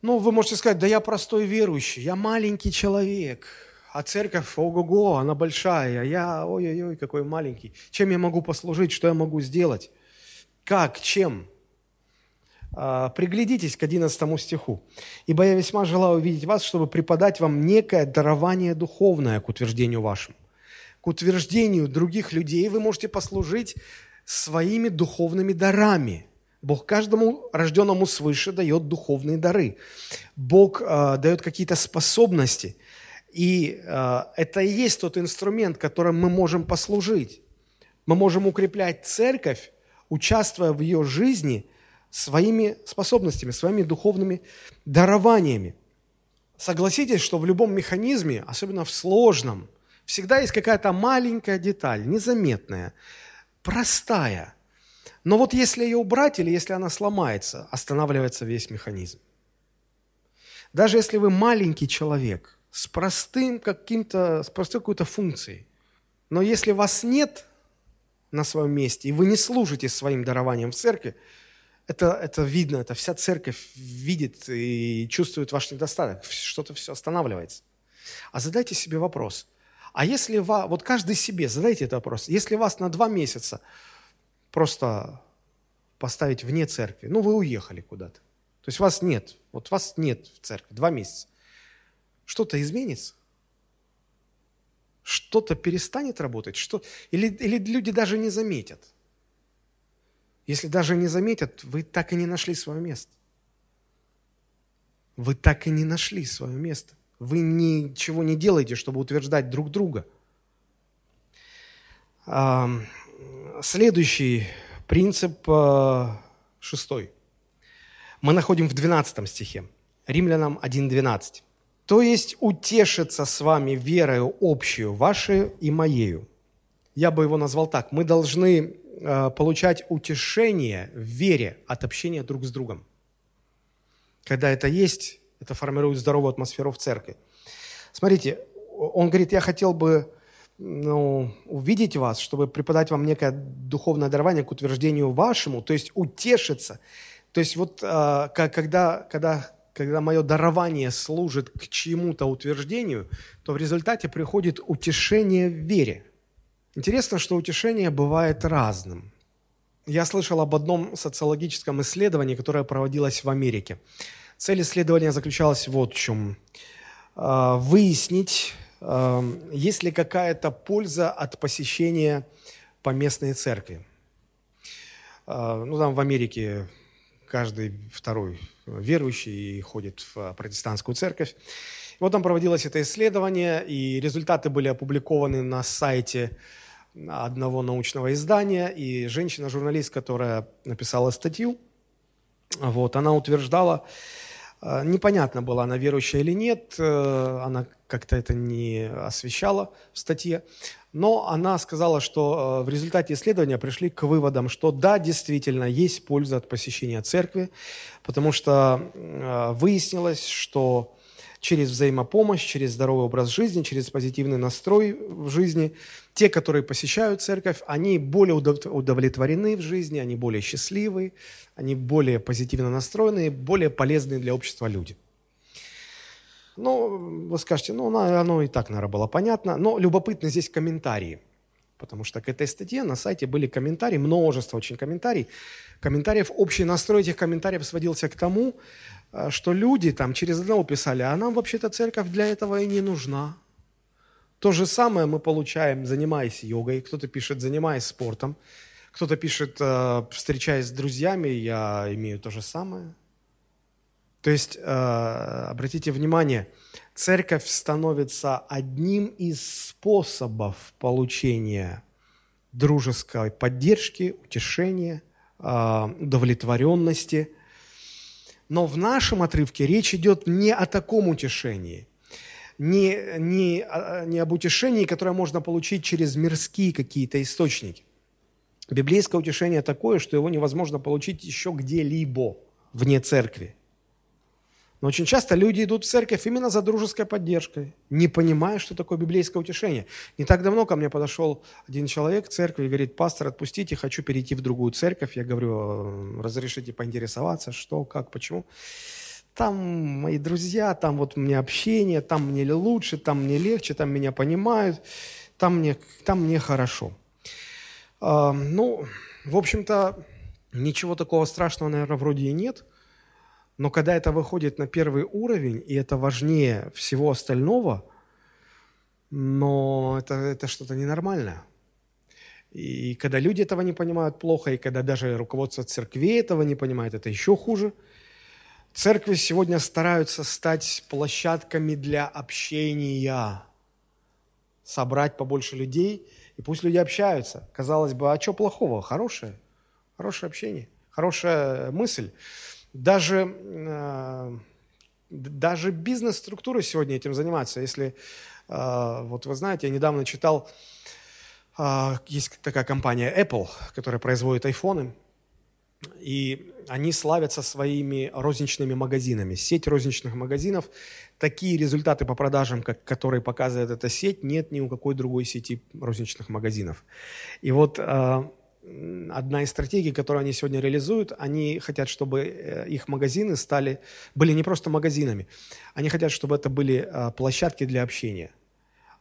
Ну, вы можете сказать, да я простой верующий, я маленький человек, а церковь, ого-го, она большая, а я, ой-ой-ой, какой маленький. Чем я могу послужить, что я могу сделать? Как, чем? А, приглядитесь к 11 стиху. «Ибо я весьма желаю увидеть вас, чтобы преподать вам некое дарование духовное к утверждению вашему, к утверждению других людей вы можете послужить своими духовными дарами – Бог каждому рожденному свыше дает духовные дары. Бог э, дает какие-то способности. И э, это и есть тот инструмент, которым мы можем послужить. Мы можем укреплять церковь, участвуя в ее жизни своими способностями, своими духовными дарованиями. Согласитесь, что в любом механизме, особенно в сложном, всегда есть какая-то маленькая деталь, незаметная, простая – но вот если ее убрать или если она сломается, останавливается весь механизм. Даже если вы маленький человек с простым каким-то, с простой какой-то функцией, но если вас нет на своем месте, и вы не служите своим дарованием в церкви, это, это видно, это вся церковь видит и чувствует ваш недостаток, что-то все останавливается. А задайте себе вопрос. А если вас, вот каждый себе задайте этот вопрос. Если вас на два месяца просто поставить вне церкви, ну вы уехали куда-то, то есть вас нет, вот вас нет в церкви два месяца, что-то изменится? Что-то перестанет работать? Что... Или, или люди даже не заметят? Если даже не заметят, вы так и не нашли свое место. Вы так и не нашли свое место. Вы ничего не делаете, чтобы утверждать друг друга. Следующий принцип, а, шестой. Мы находим в 12 стихе. Римлянам 1.12. То есть утешиться с вами верою общую, вашей и моею. Я бы его назвал так. Мы должны э, получать утешение в вере от общения друг с другом. Когда это есть, это формирует здоровую атмосферу в церкви. Смотрите, он говорит, я хотел бы ну, увидеть вас, чтобы преподать вам некое духовное дарование к утверждению вашему, то есть утешиться. То есть вот э, когда, когда когда мое дарование служит к чему-то утверждению, то в результате приходит утешение в вере. Интересно, что утешение бывает разным. Я слышал об одном социологическом исследовании, которое проводилось в Америке. Цель исследования заключалась вот в чем. А, выяснить, есть ли какая-то польза от посещения поместной церкви. А, ну, там в Америке каждый второй верующий ходит в протестантскую церковь. Вот там проводилось это исследование, и результаты были опубликованы на сайте одного научного издания, и женщина-журналист, которая написала статью, вот, она утверждала, непонятно была она верующая или нет, э, она как-то это не освещала в статье, но она сказала, что э, в результате исследования пришли к выводам, что да, действительно, есть польза от посещения церкви, потому что э, выяснилось, что через взаимопомощь, через здоровый образ жизни, через позитивный настрой в жизни, те, которые посещают церковь, они более удовлетворены в жизни, они более счастливы, они более позитивно настроенные, более полезные для общества люди. Ну, вы скажете, ну, оно и так, наверное, было понятно. Но любопытно здесь комментарии. Потому что к этой статье на сайте были комментарии, множество очень комментариев. Комментариев, общий настрой этих комментариев сводился к тому, что люди там через одного писали, а нам вообще-то церковь для этого и не нужна. То же самое мы получаем, занимаясь йогой, кто-то пишет, занимаясь спортом, кто-то пишет, э, встречаясь с друзьями, я имею то же самое. То есть, э, обратите внимание, церковь становится одним из способов получения дружеской поддержки, утешения, э, удовлетворенности. Но в нашем отрывке речь идет не о таком утешении, не, не, не об утешении, которое можно получить через мирские какие-то источники. Библейское утешение такое, что его невозможно получить еще где-либо вне церкви. Но очень часто люди идут в церковь именно за дружеской поддержкой, не понимая, что такое библейское утешение. Не так давно ко мне подошел один человек в церкви и говорит, пастор, отпустите, хочу перейти в другую церковь. Я говорю, «Э, разрешите поинтересоваться, что, как, почему. Там мои друзья, там вот мне общение, там мне лучше, там мне легче, там меня понимают, там мне, там мне хорошо. А, ну, в общем-то, ничего такого страшного, наверное, вроде и нет – но когда это выходит на первый уровень, и это важнее всего остального, но это, это что-то ненормальное. И когда люди этого не понимают плохо, и когда даже руководство церкви этого не понимает, это еще хуже. Церкви сегодня стараются стать площадками для общения, собрать побольше людей, и пусть люди общаются. Казалось бы, а что плохого? Хорошее, хорошее общение, хорошая мысль. Даже, э, даже бизнес-структуры сегодня этим занимаются. Если, э, вот вы знаете, я недавно читал, э, есть такая компания Apple, которая производит айфоны, и они славятся своими розничными магазинами. Сеть розничных магазинов, такие результаты по продажам, как, которые показывает эта сеть, нет ни у какой другой сети розничных магазинов. И вот одна из стратегий, которую они сегодня реализуют, они хотят, чтобы э, их магазины стали, были не просто магазинами, они хотят, чтобы это были э, площадки для общения.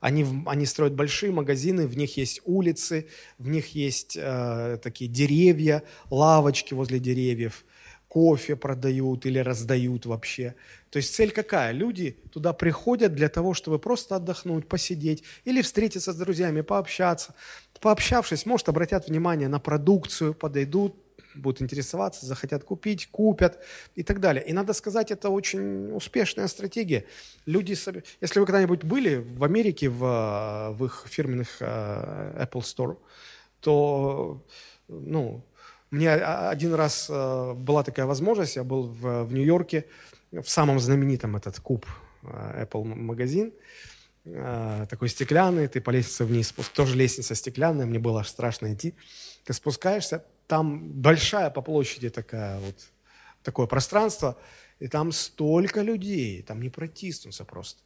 Они, они строят большие магазины, в них есть улицы, в них есть э, такие деревья, лавочки возле деревьев, кофе продают или раздают вообще. То есть цель какая? Люди туда приходят для того, чтобы просто отдохнуть, посидеть или встретиться с друзьями, пообщаться. Пообщавшись, может, обратят внимание на продукцию, подойдут, будут интересоваться, захотят купить, купят и так далее. И надо сказать, это очень успешная стратегия. Люди, если вы когда-нибудь были в Америке, в, в их фирменных uh, Apple Store, то, ну, мне один раз uh, была такая возможность, я был в, в Нью-Йорке, в самом знаменитом этот куб uh, Apple магазин, такой стеклянный, ты по лестнице вниз, тоже лестница стеклянная, мне было аж страшно идти. Ты спускаешься, там большая по площади такая вот, такое пространство, и там столько людей, там не протиснуться просто.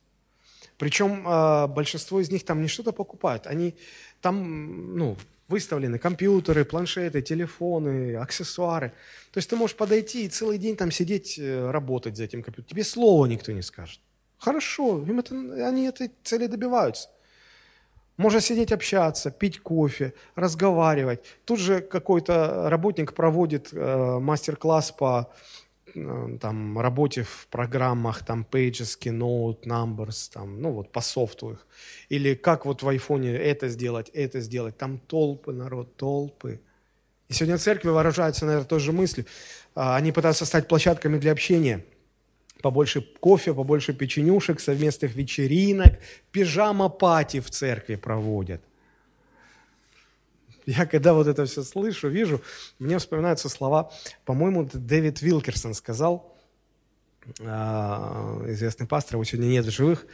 Причем э, большинство из них там не что-то покупают, они там, ну, выставлены компьютеры, планшеты, телефоны, аксессуары. То есть ты можешь подойти и целый день там сидеть, э, работать за этим компьютером. Тебе слова никто не скажет. Хорошо, им это, они этой цели добиваются. Можно сидеть, общаться, пить кофе, разговаривать. Тут же какой-то работник проводит э, мастер-класс по там, работе в программах, там, Pages, Keynote, Numbers, там, ну, вот по софту их. Или как вот в айфоне это сделать, это сделать. Там толпы, народ, толпы. И сегодня церкви выражаются, наверное, той же мыслью. А, они пытаются стать площадками для общения – побольше кофе, побольше печенюшек, совместных вечеринок, пижама-пати в церкви проводят. Я когда вот это все слышу, вижу, мне вспоминаются слова, по-моему, Дэвид Вилкерсон сказал, а, известный пастор, его сегодня нет в живых,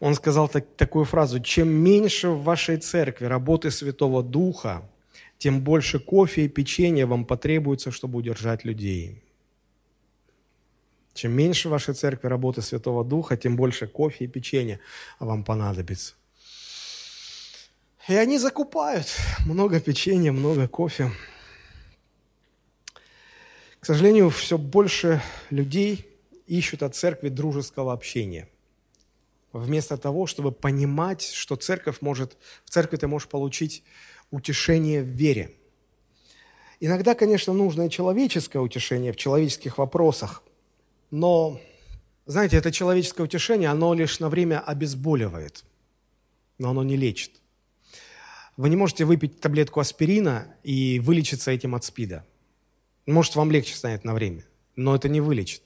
он сказал так, такую фразу, чем меньше в вашей церкви работы Святого Духа, тем больше кофе и печенья вам потребуется, чтобы удержать людей. Чем меньше в вашей церкви работы Святого Духа, тем больше кофе и печенья вам понадобится. И они закупают много печенья, много кофе. К сожалению, все больше людей ищут от церкви дружеского общения. Вместо того, чтобы понимать, что церковь может, в церкви ты можешь получить утешение в вере. Иногда, конечно, нужно и человеческое утешение в человеческих вопросах – но, знаете, это человеческое утешение, оно лишь на время обезболивает, но оно не лечит. Вы не можете выпить таблетку аспирина и вылечиться этим от СПИДа. Может, вам легче станет на время, но это не вылечит.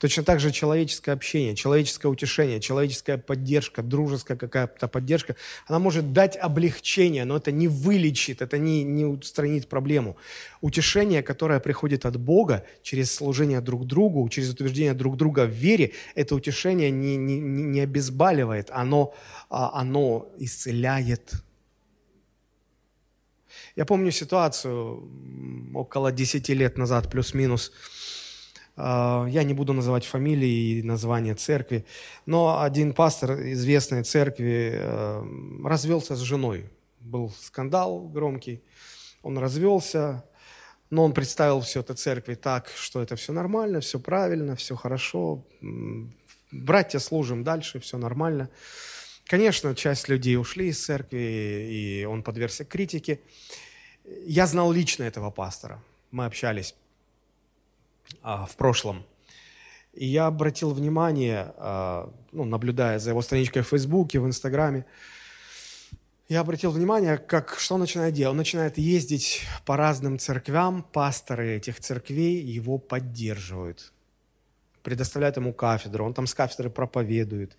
Точно так же человеческое общение, человеческое утешение, человеческая поддержка, дружеская какая-то поддержка, она может дать облегчение, но это не вылечит, это не, не устранит проблему. Утешение, которое приходит от Бога через служение друг другу, через утверждение друг друга в вере, это утешение не, не, не обезболивает, оно, а, оно исцеляет. Я помню ситуацию около 10 лет назад, плюс-минус, а, я не буду называть фамилии и название церкви, но один пастор известной церкви э, развелся с женой. Был скандал громкий, он развелся, но он представил все это церкви так, что это все нормально, все правильно, все хорошо, братья служим дальше, все нормально. Конечно, часть людей ушли из церкви, и он подвергся критике. Я знал лично этого пастора, мы общались а, в прошлом. И я обратил внимание, а, ну, наблюдая за его страничкой в Фейсбуке, в Инстаграме, я обратил внимание, как, что он начинает делать. Он начинает ездить по разным церквям, пасторы этих церквей его поддерживают, предоставляют ему кафедру, он там с кафедры проповедует,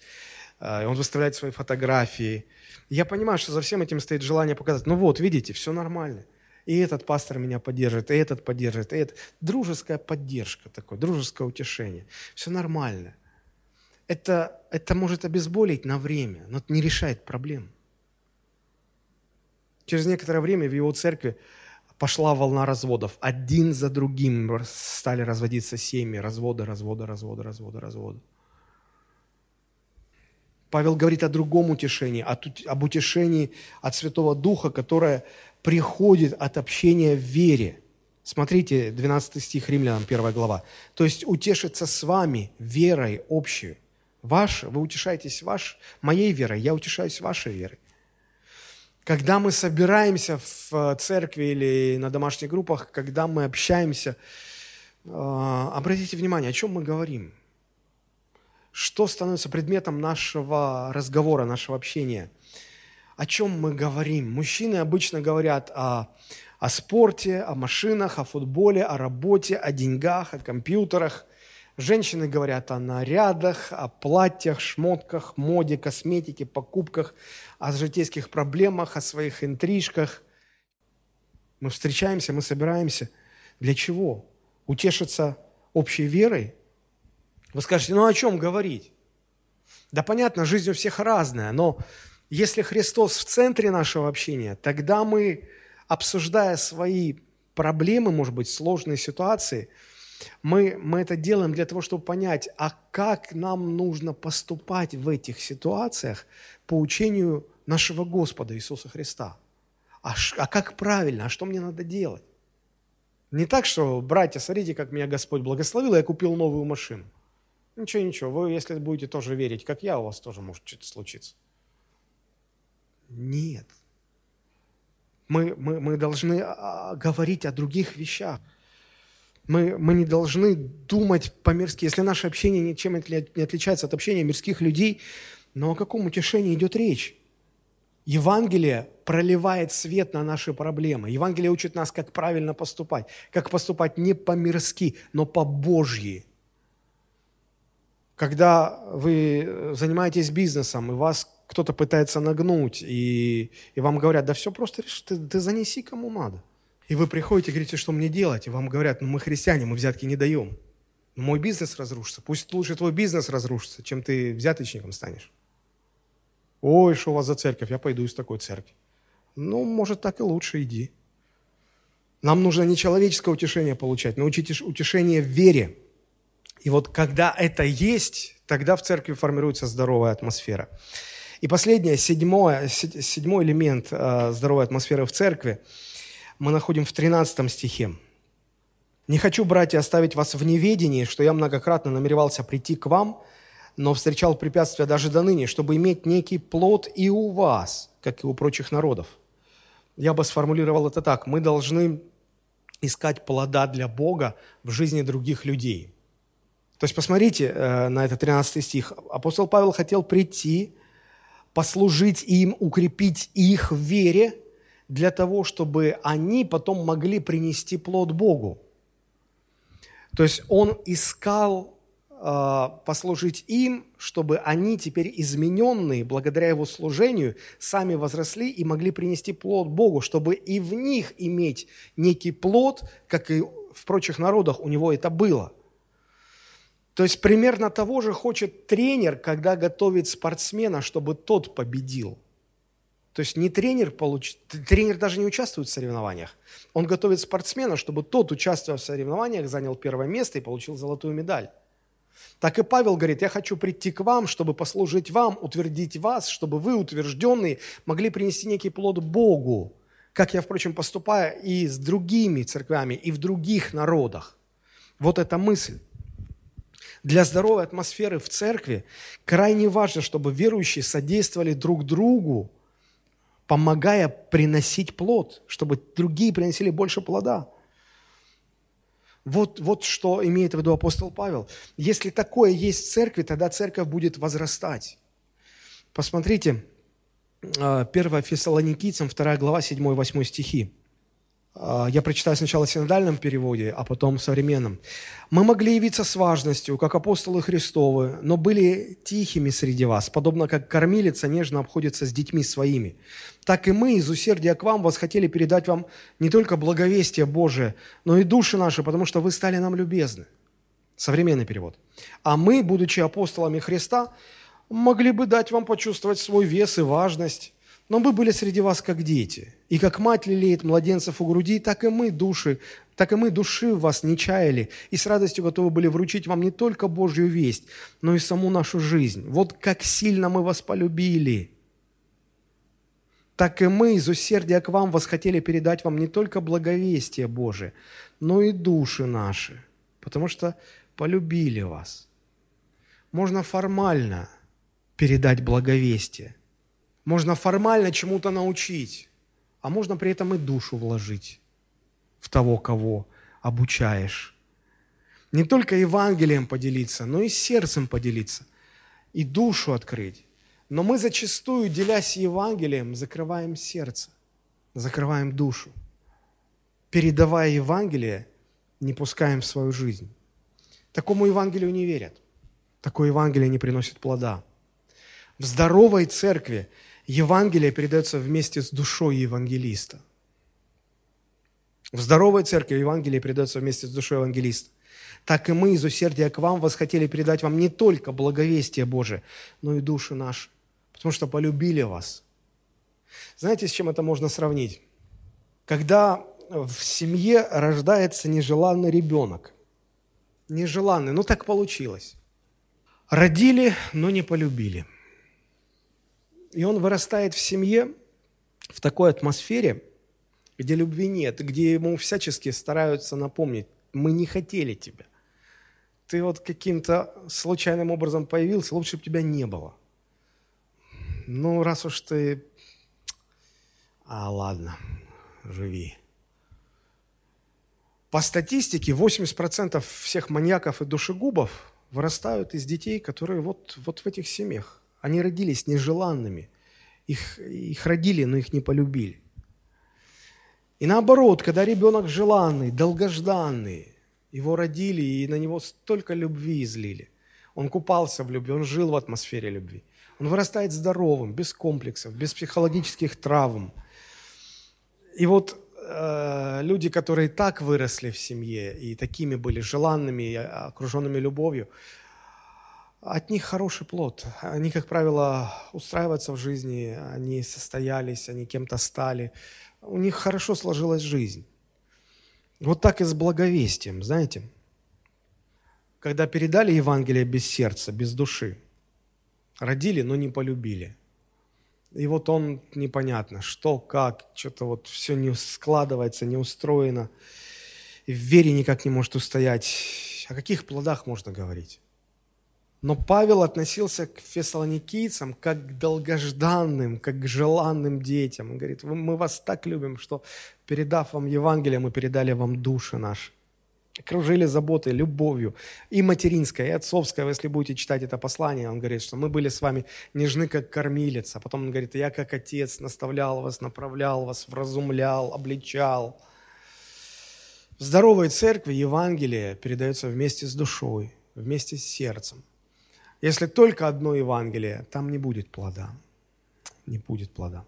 а, он выставляет свои фотографии. я понимаю, что за всем этим стоит желание показать, ну вот, видите, все нормально – и этот пастор меня поддерживает, и этот поддерживает, и этот. Дружеская поддержка такое, дружеское утешение. Все нормально. Это, это может обезболить на время, но это не решает проблем. Через некоторое время в его церкви пошла волна разводов. Один за другим стали разводиться семьи. Разводы, разводы, разводы, разводы, разводы. Павел говорит о другом утешении, об утешении от Святого Духа, которое приходит от общения в вере. Смотрите, 12 стих Римлянам, 1 глава. То есть утешиться с вами верой общей. Ваш, вы утешаетесь ваш, моей верой, я утешаюсь вашей верой. Когда мы собираемся в церкви или на домашних группах, когда мы общаемся, а, обратите внимание, о чем мы говорим. Что становится предметом нашего разговора, нашего общения? О чем мы говорим? Мужчины обычно говорят о, о спорте, о машинах, о футболе, о работе, о деньгах, о компьютерах. Женщины говорят о нарядах, о платьях, шмотках, моде, косметике, покупках, о житейских проблемах, о своих интрижках. Мы встречаемся, мы собираемся. Для чего? Утешиться общей верой? Вы скажете, ну о чем говорить? Да понятно, жизнь у всех разная, но если Христос в центре нашего общения, тогда мы, обсуждая свои проблемы, может быть, сложные ситуации – мы, мы это делаем для того, чтобы понять, а как нам нужно поступать в этих ситуациях по учению нашего Господа Иисуса Христа. А, а как правильно, а что мне надо делать? Не так, что, братья, смотрите, как меня Господь благословил, я купил новую машину. Ничего, ничего, вы, если будете тоже верить, как я, у вас тоже может что-то случиться. Нет. Мы, мы, мы должны а, говорить о других вещах. Мы, мы не должны думать по-мирски. Если наше общение ничем не отличается от общения мирских людей, но о каком утешении идет речь? Евангелие проливает свет на наши проблемы. Евангелие учит нас, как правильно поступать. Как поступать не по-мирски, но по-божьи. Когда вы занимаетесь бизнесом, и вас кто-то пытается нагнуть, и, и вам говорят, да все просто, ты, ты занеси кому надо. И вы приходите говорите, что мне делать, и вам говорят, ну мы христиане, мы взятки не даем. Но мой бизнес разрушится. Пусть лучше твой бизнес разрушится, чем ты взяточником станешь. Ой, что у вас за церковь? Я пойду из такой церкви. Ну, может, так и лучше иди. Нам нужно не человеческое утешение получать, но утешение в вере. И вот когда это есть, тогда в церкви формируется здоровая атмосфера. И последнее, седьмое, седьмой элемент э, здоровой атмосферы в церкви – мы находим в 13 стихе. «Не хочу, братья, оставить вас в неведении, что я многократно намеревался прийти к вам, но встречал препятствия даже до ныне, чтобы иметь некий плод и у вас, как и у прочих народов». Я бы сформулировал это так. Мы должны искать плода для Бога в жизни других людей. То есть посмотрите э, на этот 13 стих. Апостол Павел хотел прийти, послужить им, укрепить их в вере – для того, чтобы они потом могли принести плод Богу. То есть он искал э, послужить им, чтобы они теперь измененные, благодаря его служению, сами возросли и могли принести плод Богу, чтобы и в них иметь некий плод, как и в прочих народах у него это было. То есть примерно того же хочет тренер, когда готовит спортсмена, чтобы тот победил – то есть не тренер получит, тренер даже не участвует в соревнованиях. Он готовит спортсмена, чтобы тот, участвуя в соревнованиях, занял первое место и получил золотую медаль. Так и Павел говорит, я хочу прийти к вам, чтобы послужить вам, утвердить вас, чтобы вы, утвержденные, могли принести некий плод Богу, как я, впрочем, поступаю и с другими церквями, и в других народах. Вот эта мысль. Для здоровой атмосферы в церкви крайне важно, чтобы верующие содействовали друг другу, помогая приносить плод, чтобы другие приносили больше плода. Вот, вот что имеет в виду апостол Павел. Если такое есть в церкви, тогда церковь будет возрастать. Посмотрите, 1 а, Фессалоникийцам, 2 глава, 7-8 стихи. А, я прочитаю сначала в синодальном переводе, а потом в современном. «Мы могли явиться с важностью, как апостолы Христовы, но были тихими среди вас, подобно как кормилица нежно обходится с детьми своими. Так и мы из усердия к вам восхотели передать вам не только благовестие Божие, но и души наши, потому что вы стали нам любезны». Современный перевод. «А мы, будучи апостолами Христа, могли бы дать вам почувствовать свой вес и важность, Но мы были среди вас как дети, и как мать лелеет младенцев у груди, так и мы души, так и мы души в вас не чаяли, и с радостью готовы были вручить вам не только Божью весть, но и саму нашу жизнь. Вот как сильно мы вас полюбили. Так и мы из усердия к вам восхотели передать вам не только благовестие Божие, но и души наши, потому что полюбили вас. Можно формально передать благовестие – можно формально чему-то научить, а можно при этом и душу вложить в того, кого обучаешь. Не только Евангелием поделиться, но и сердцем поделиться, и душу открыть. Но мы зачастую, делясь Евангелием, закрываем сердце, закрываем душу. Передавая Евангелие, не пускаем в свою жизнь. Такому Евангелию не верят. Такое Евангелие не приносит плода. В здоровой церкви Евангелие передается вместе с душой евангелиста. В здоровой церкви Евангелие передается вместе с душой евангелиста. Так и мы из усердия к вам восхотели передать вам не только благовестие Божие, но и души наши, потому что полюбили вас. Знаете, с чем это можно сравнить? Когда в семье рождается нежеланный ребенок. Нежеланный, ну так получилось. Родили, но не полюбили – и он вырастает в семье, в такой атмосфере, где любви нет, где ему всячески стараются напомнить, мы не хотели тебя. Ты вот каким-то случайным образом появился, лучше бы тебя не было. Ну, раз уж ты... А, ладно, живи. По статистике 80% всех маньяков и душегубов вырастают из детей, которые вот, вот в этих семьях. Они родились нежеланными. Их, их родили, но их не полюбили. И наоборот, когда ребенок желанный, долгожданный, его родили и на него столько любви излили. Он купался в любви, он жил в атмосфере любви. Он вырастает здоровым, без комплексов, без психологических травм. И вот э, люди, которые так выросли в семье и такими были желанными, окруженными любовью, от них хороший плод. Они, как правило, устраиваются в жизни, они состоялись, они кем-то стали. У них хорошо сложилась жизнь. Вот так и с благовестием, знаете. Когда передали Евангелие без сердца, без души, родили, но не полюбили. И вот он непонятно, что, как, что-то вот все не складывается, не устроено. И в вере никак не может устоять. О каких плодах можно говорить? Но Павел относился к фессалоникийцам как к долгожданным, как к желанным детям. Он говорит, мы вас так любим, что передав вам Евангелие, мы передали вам души наши. Окружили заботой, любовью, и материнской, и отцовской. Если будете читать это послание, он говорит, что мы были с вами нежны, как кормилица. Потом он говорит, я как отец наставлял вас, направлял вас, вразумлял, обличал. В здоровой церкви Евангелие передается вместе с душой, вместе с сердцем. Если только одно Евангелие, там не будет плода. Не будет плода.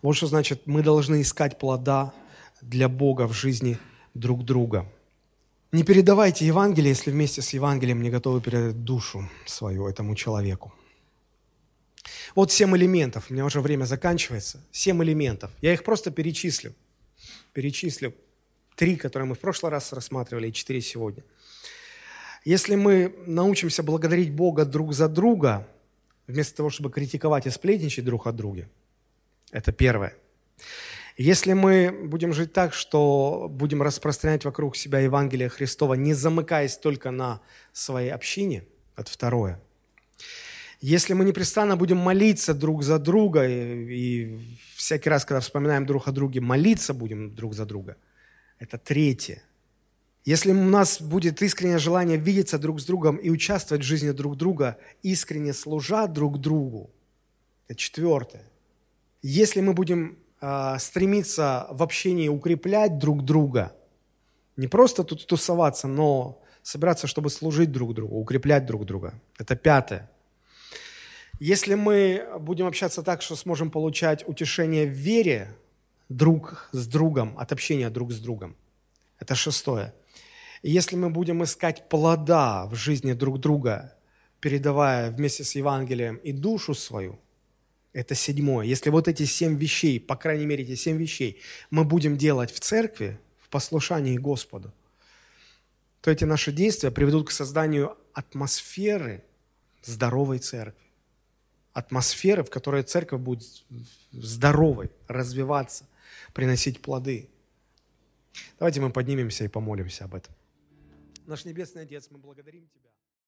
Вот что значит, мы должны искать плода для Бога в жизни друг друга. Не передавайте Евангелие, если вместе с Евангелием не готовы передать душу свою этому человеку. Вот семь элементов. У меня уже время заканчивается. Семь элементов. Я их просто перечислю. Перечислю. Три, которые мы в прошлый раз рассматривали, и четыре сегодня – если мы научимся благодарить Бога друг за друга, вместо того, чтобы критиковать и сплетничать друг о друге, это первое. Если мы будем жить так, что будем распространять вокруг себя Евангелие Христова, не замыкаясь только на своей общине, это второе. Если мы непрестанно будем молиться друг за друга, и, и всякий раз, когда вспоминаем друг о друге, молиться будем друг за друга, это третье. Если у нас будет искреннее желание видеться друг с другом и участвовать в жизни друг друга, искренне служа друг другу, это четвертое. Если мы будем э, стремиться в общении укреплять друг друга, не просто тут тусоваться, но собираться, чтобы служить друг другу, укреплять друг друга, это пятое. Если мы будем общаться так, что сможем получать утешение в вере друг с другом, от общения друг с другом, это шестое. Если мы будем искать плода в жизни друг друга, передавая вместе с Евангелием и душу свою, Это седьмое. Если вот эти семь вещей, по крайней мере, эти семь вещей мы будем делать в церкви, в послушании Господу, то эти наши действия приведут к созданию атмосферы здоровой церкви. Атмосферы, в которой церковь будет здоровой, развиваться, приносить плоды. Давайте мы поднимемся и помолимся об этом. Наш Небесный Отец, мы благодарим Тебя.